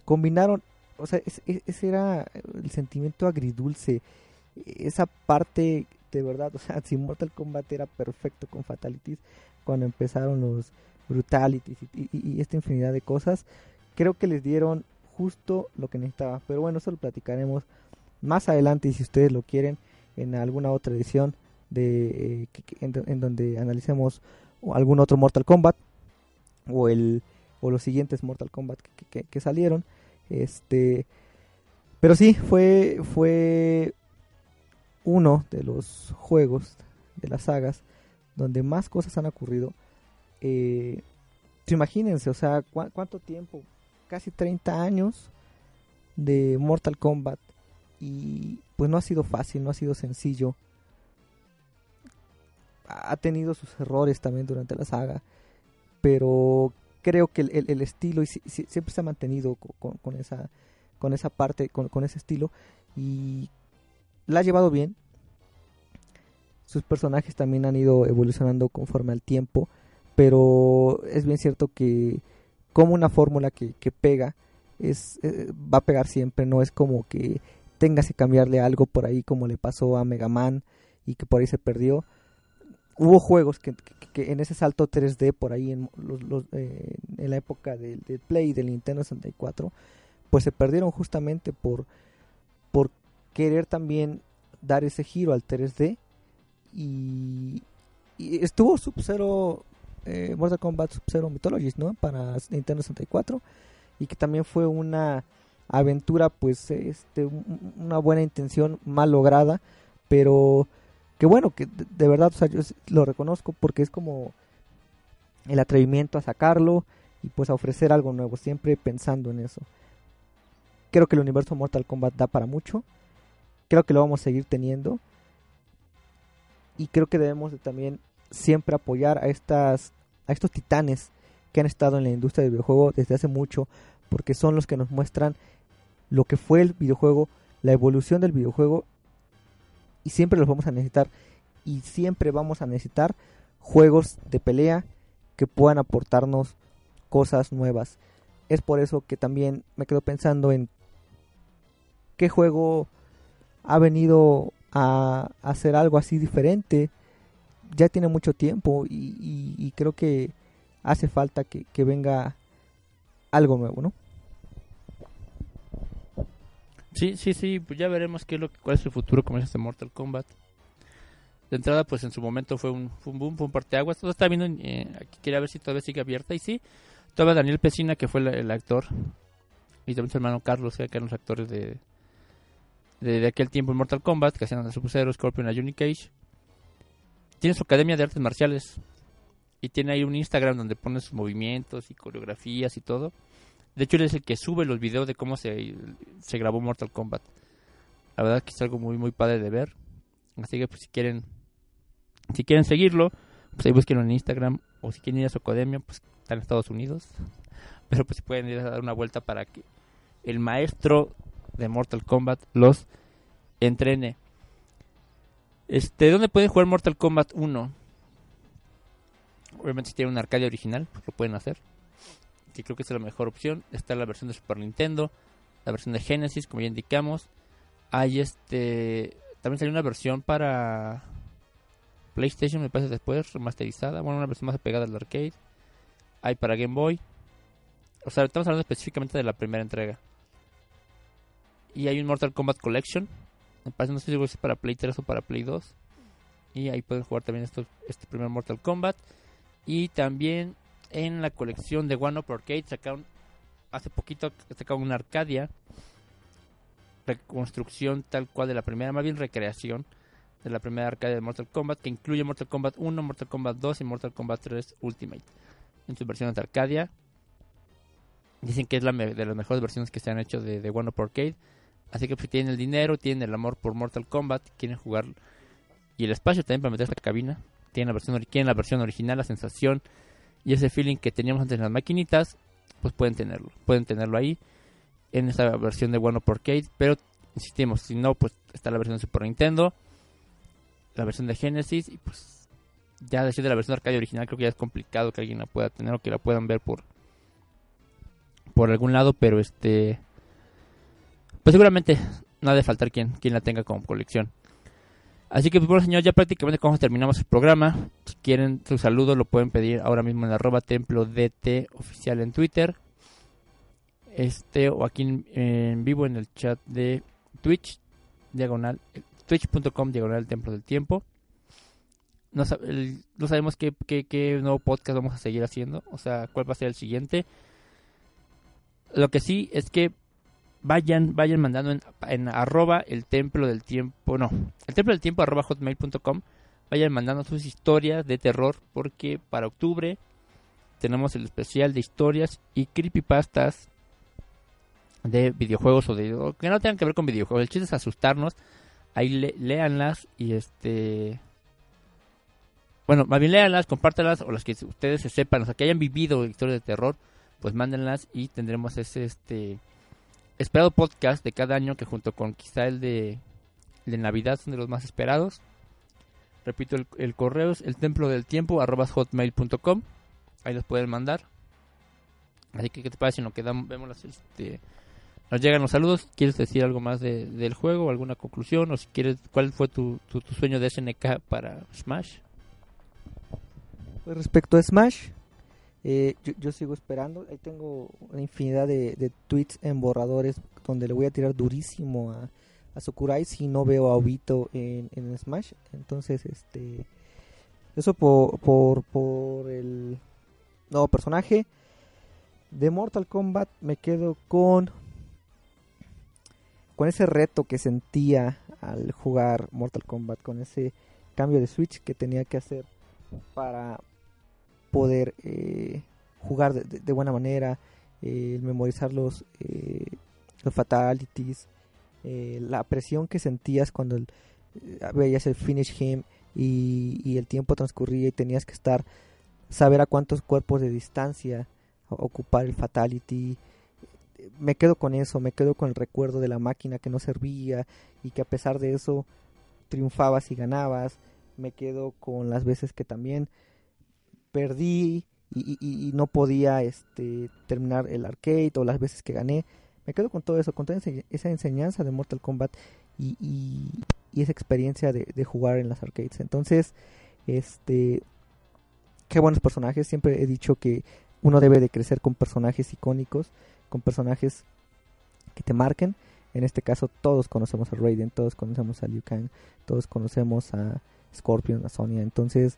combinaron, o sea, ese era el sentimiento agridulce, esa parte de verdad, o sea, si Mortal Kombat era perfecto con Fatalities, cuando empezaron los Brutalities y, esta infinidad de cosas, creo que les dieron justo lo que necesitaba, pero bueno, eso lo platicaremos más adelante y si ustedes lo quieren en alguna otra edición de eh, en, donde analicemos algún otro Mortal Kombat o el o los siguientes Mortal Kombat que, salieron este pero sí fue fue uno de los juegos de las sagas donde más cosas han ocurrido. Eh, imagínense o sea cuánto tiempo casi 30 años de Mortal Kombat y pues no ha sido fácil no ha sido sencillo. Ha tenido sus errores también durante la saga, pero creo que el, estilo siempre se ha mantenido con, esa parte, con, ese estilo y la ha llevado bien. Sus personajes también han ido evolucionando conforme al tiempo, pero es bien cierto que como una fórmula que, que pega, es, eh, va a pegar siempre, no es como que tengas que cambiarle algo por ahí como le pasó a Mega Man y que por ahí se perdió. Hubo juegos que, en ese salto 3D por ahí en, los, eh, en la época del, del Play y del Nintendo 64 pues se perdieron justamente por, por querer también dar ese giro al 3D y, estuvo Sub-Zero eh, Mortal Kombat Sub-Zero Mythologies, ¿no? Para Nintendo 64 y que también fue una aventura pues este una buena intención mal lograda, pero que bueno, que de, verdad o yo lo reconozco porque es como el atrevimiento a sacarlo y pues a ofrecer algo nuevo, siempre pensando en eso. Creo que el universo Mortal Kombat da para mucho. Creo que lo vamos a seguir teniendo. Y creo que debemos también siempre apoyar a estas a estos titanes que han estado en la industria del videojuego desde hace mucho, porque son los que nos muestran lo que fue el videojuego, la evolución del videojuego y siempre los vamos a necesitar y siempre vamos a necesitar juegos de pelea que puedan aportarnos cosas nuevas. Es por eso que también me quedo pensando en qué juego ha venido a, hacer algo así diferente. Ya tiene mucho tiempo y, creo que hace falta que, venga algo nuevo, ¿no? Sí, sí, sí, pues ya veremos qué es lo, cuál es el futuro es este Mortal Kombat. De entrada, pues en su momento fue un, fue un boom, fue un parteaguas. Todo está viendo, eh, aquí quería ver si todavía sigue abierta y sí. Todavía Daniel Pesina, que fue el, actor, y también su hermano Carlos, que eran los actores de, de, aquel tiempo en Mortal Kombat, que hacían a Sub-Zero, Scorpion y Unique Cage. Tiene su academia de artes marciales. Y tiene ahí un Instagram donde pone sus movimientos y coreografías y todo. De hecho, él es el que sube los videos de cómo se, se grabó Mortal Kombat. La verdad que es algo muy, muy padre de ver. Así que pues, si quieren si quieren seguirlo, pues ahí búsquenlo en Instagram. O si quieren ir a su academia, pues está en Estados Unidos. Pero pues si pueden ir a dar una vuelta para que el maestro de Mortal Kombat los entrene. Este, ¿dónde pueden jugar Mortal Kombat 1? Obviamente si tienen una arcade original, pues lo pueden hacer. Que creo que es la mejor opción. Está la versión de Super Nintendo, la versión de Genesis, como ya indicamos. Hay este, también salió una versión para PlayStation, me parece después, remasterizada. Bueno, una versión más pegada al arcade. Hay para Game Boy. O sea, estamos hablando específicamente de la primera entrega. Y hay un Mortal Kombat Collection. Me parece, no sé si es para Play 3 o para Play 2. Y ahí pueden jugar también esto, este primer Mortal Kombat. Y también en la colección de One Up Arcade sacaron hace poquito sacaron una Arcadia reconstrucción tal cual de la primera, más bien recreación de la primera Arcadia de Mortal Kombat que incluye Mortal Kombat 1, Mortal Kombat 2 y Mortal Kombat 3 Ultimate en su versión de Arcadia. Dicen que es la de las mejores versiones que se han hecho de, de One Up Arcade. Así que pues, si tienen el dinero, tienen el amor por Mortal Kombat, quieren jugar y el espacio también para meter esta cabina, tienen la versión, quieren la versión original, la sensación y ese feeling que teníamos antes en las maquinitas, pues pueden tenerlo, pueden tenerlo ahí en esta versión de One Arcade, pero insistimos, si no, pues está la versión de Super Nintendo, la versión de Genesis y pues ya decir de la versión de arcade original creo que ya es complicado que alguien la pueda tener o que la puedan ver por por algún lado, pero este pues seguramente no ha de faltar quien, quien la tenga como colección. Así que, pues, bueno, señor, ya prácticamente como terminamos el programa. Si quieren su saludo, lo pueden pedir ahora mismo en arroba templo oficial en Twitter. Este, o aquí en, vivo en el chat de Twitch, diagonal, twitch.com, diagonal templo del tiempo. No, sabemos qué nuevo podcast vamos a seguir haciendo, o sea, cuál va a ser el siguiente. Lo que sí es que vayan, vayan mandando en, arroba el templo del tiempo, no, el templo del tiempo arroba hotmail.com, vayan mandando sus historias de terror porque para octubre tenemos el especial de historias y creepypastas de videojuegos o de que no tengan que ver con videojuegos. El chiste es asustarnos. Ahí le, léanlas y este bueno, más bien léanlas, compártelas o las que ustedes se sepan, o sea, que hayan vivido historias de terror, pues mándenlas y tendremos ese este esperado podcast de cada año que junto con quizá el de de Navidad son de los más esperados. Repito, el, correo es el templo del tiempo hotmail.com. Ahí los pueden mandar. Así que, ¿qué te parece si nos quedamos, vemos las, este, nos llegan los saludos? ¿Quieres decir algo más de, del juego? ¿Alguna conclusión? ¿O si quieres, cuál fue tu, tu, tu sueño de SNK para Smash? Pues respecto a Smash, eh, yo, yo, sigo esperando. Ahí tengo una infinidad de, tweets en borradores donde le voy a tirar durísimo a, a Sakurai si no veo a Obito en, en Smash. Entonces, este. Eso por, por, por el nuevo personaje. De Mortal Kombat me quedo con. Con ese reto que sentía al jugar Mortal Kombat. Con ese cambio de switch que tenía que hacer para poder eh, jugar de, de, buena manera, eh, memorizar los, eh, los fatalities, eh, la presión que sentías cuando el, veías el finish him y, el tiempo transcurría y tenías que estar, saber a cuántos cuerpos de distancia ocupar el fatality. Me quedo con eso, me quedo con el recuerdo de la máquina que no servía y que a pesar de eso triunfabas y ganabas. Me quedo con las veces que también perdí y, y, no podía este, terminar el arcade o las veces que gané. Me quedo con todo eso, con toda esa enseñanza de Mortal Kombat y, esa experiencia de, de, jugar en las arcades. Entonces, este, qué buenos personajes. Siempre he dicho que uno debe de crecer con personajes icónicos, con personajes que te marquen. En este caso, todos conocemos a Raiden, todos conocemos a Liu Kang, todos conocemos a Scorpion, a Sonya. Entonces,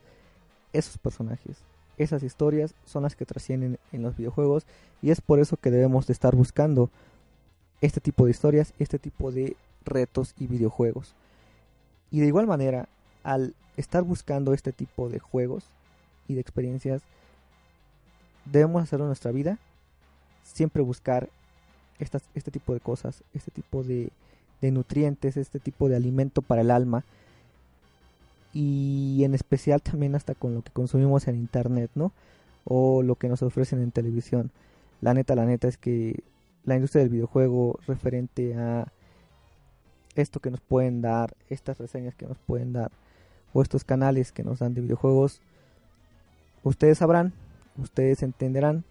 esos personajes, esas historias son las que trascienden en los videojuegos y es por eso que debemos de estar buscando este tipo de historias, este tipo de retos y videojuegos. Y de igual manera, al estar buscando este tipo de juegos y de experiencias, debemos hacerlo en nuestra vida, siempre buscar estas, este tipo de cosas, este tipo de, de nutrientes, este tipo de alimento para el alma, y en especial también hasta con lo que consumimos en internet, ¿no? O lo que nos ofrecen en televisión. La neta, la neta es que la industria del videojuego referente a esto que nos pueden dar, estas reseñas que nos pueden dar, o estos canales que nos dan de videojuegos, ustedes sabrán, ustedes entenderán,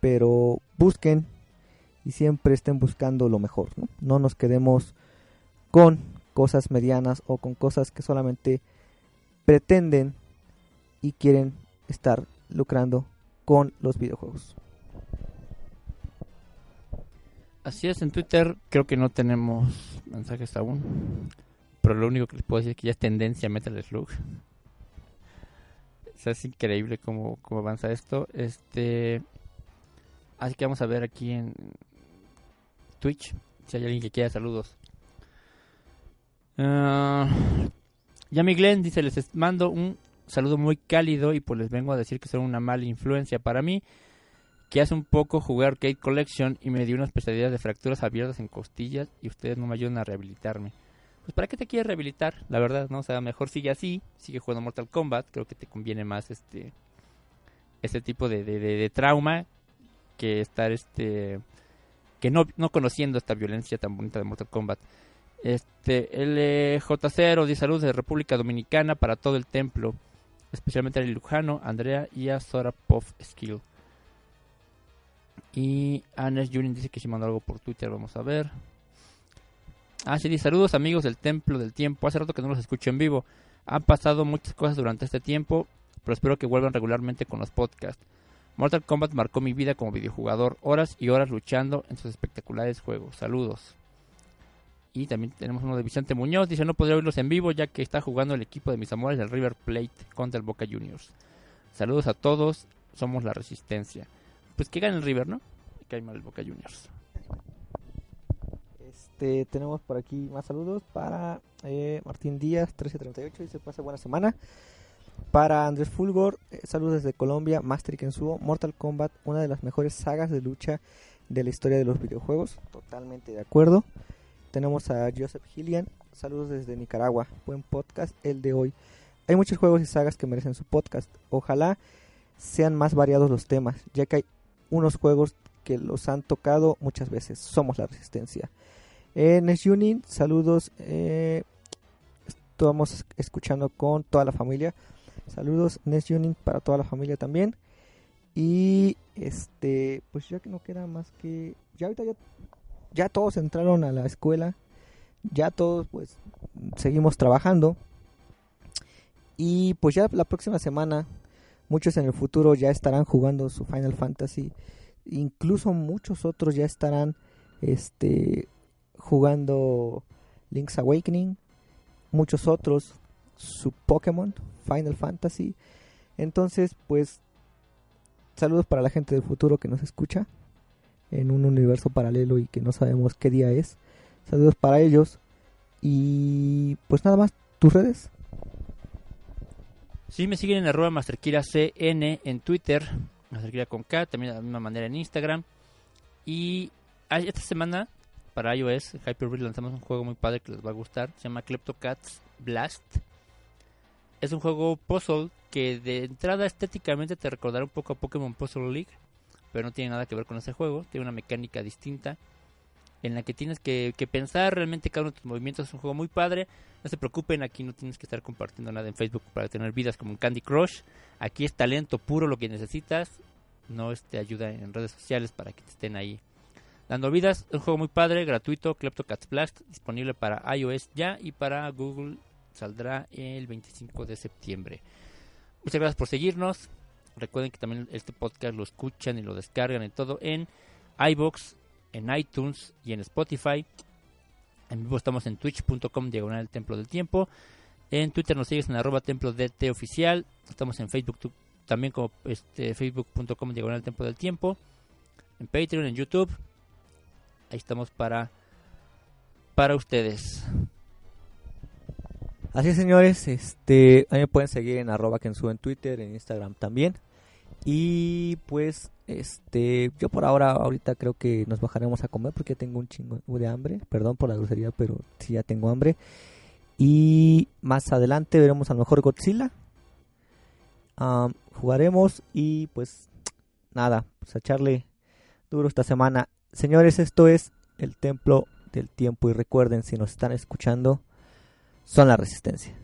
pero busquen y siempre estén buscando lo mejor, ¿no? No nos quedemos con cosas medianas o con cosas que solamente pretenden y quieren estar lucrando con los videojuegos. Así es, en Twitter creo que no tenemos mensajes aún. Pero lo único que les puedo decir es que ya es tendencia Metal Slug. O sea, es increíble cómo, cómo avanza esto. Este. Así que vamos a ver aquí en Twitch. Si hay alguien que quiera saludos. Uh, Yami Glenn dice: Les mando un saludo muy cálido y pues les vengo a decir que son una mala influencia para mí que hace un poco jugué Arcade Collection y me dio una especialidad de fracturas abiertas en costillas y ustedes no me ayudan a rehabilitarme. Pues ¿para qué te quieres rehabilitar? La verdad, ¿no? O sea, mejor sigue así, sigue jugando Mortal Kombat, creo que te conviene más este este tipo de, de, de, de trauma que estar este que no, no conociendo esta violencia tan bonita de Mortal Kombat. Este LJ0 dice saludos de República Dominicana para todo el templo, especialmente a Lujano, Andrea y a Sora Pop Skill. Y Anes Junin dice que si mandó algo por Twitter, vamos a ver. Ah, sí, dice, saludos amigos del Templo del Tiempo. Hace rato que no los escucho en vivo. Han pasado muchas cosas durante este tiempo, pero espero que vuelvan regularmente con los podcasts. Mortal Kombat marcó mi vida como videojugador, horas y horas luchando en sus espectaculares juegos. Saludos. Y también tenemos uno de Vicente Muñoz. Dice, no podría oírlos en vivo ya que está jugando el equipo de mis amores del River Plate contra el Boca Juniors. Saludos a todos, somos la resistencia pues que gane el River, ¿no? Y cae mal el Boca Juniors. Este, tenemos por aquí más saludos para eh, Martín Díaz, 1338, dice pase buena semana. Para Andrés Fulgor, eh, saludos desde Colombia, Master Kensuo, Mortal Kombat, una de las mejores sagas de lucha de la historia de los videojuegos, totalmente de acuerdo. Tenemos a Joseph Hillian, saludos desde Nicaragua, buen podcast el de hoy. Hay muchos juegos y sagas que merecen su podcast. Ojalá sean más variados los temas, ya que hay unos juegos que los han tocado muchas veces. Somos la resistencia. Eh, Nesunin, saludos. Eh, estamos escuchando con toda la familia. Saludos, Nest Union para toda la familia también. Y este, pues ya que no queda más que. Ya ahorita ya, ya todos entraron a la escuela. Ya todos, pues, seguimos trabajando. Y pues ya la próxima semana, muchos en el futuro ya estarán jugando su Final Fantasy. Incluso muchos otros ya estarán este, jugando Link's Awakening. Muchos otros su Pokémon, Final Fantasy. Entonces, pues, saludos para la gente del futuro que nos escucha en un universo paralelo y que no sabemos qué día es. Saludos para ellos. Y pues nada más, tus redes. Sí, me siguen en arroba MasterKiraCN en Twitter, MasterKira con K, también de la misma manera en Instagram. Y ah, esta semana para iOS, Hyper lanzamos un juego muy padre que les va a gustar, se llama Kleptocats Blast. Es un juego puzzle que de entrada estéticamente te recordará un poco a Pokémon Puzzle League, pero no tiene nada que ver con ese juego, tiene una mecánica distinta en la que tienes que, pensar realmente cada uno de tus movimientos. Es un juego muy padre. No se preocupen, aquí no tienes que estar compartiendo nada en Facebook para tener vidas como en Candy Crush. Aquí es talento puro lo que necesitas. No te ayuda en redes sociales para que te estén ahí dando vidas. Un juego muy padre, gratuito, Cats Blast, disponible para iOS ya y para Google saldrá el 25 de septiembre. Muchas gracias por seguirnos. Recuerden que también este podcast lo escuchan y lo descargan y todo en iBox, en iTunes y en Spotify. En vivo estamos en twitch.com diagonal templo del tiempo. En Twitter nos sigues en arroba templo DT oficial. Estamos en Facebook también como este, facebook.com diagonal templo del tiempo. En Patreon, en YouTube. Ahí estamos para, para ustedes. Así es, señores. Este, ahí me pueden seguir en arroba en Twitter, en Instagram también. Y pues, este, yo por ahora, ahorita creo que nos bajaremos a comer porque tengo un chingo de hambre. Perdón por la grosería, pero sí ya tengo hambre. Y más adelante veremos a lo mejor Godzilla. jugaremos y pues nada, pues a echarle duro esta semana. Señores, esto es el Templo del Tiempo y recuerden, si nos están escuchando, son la resistencia.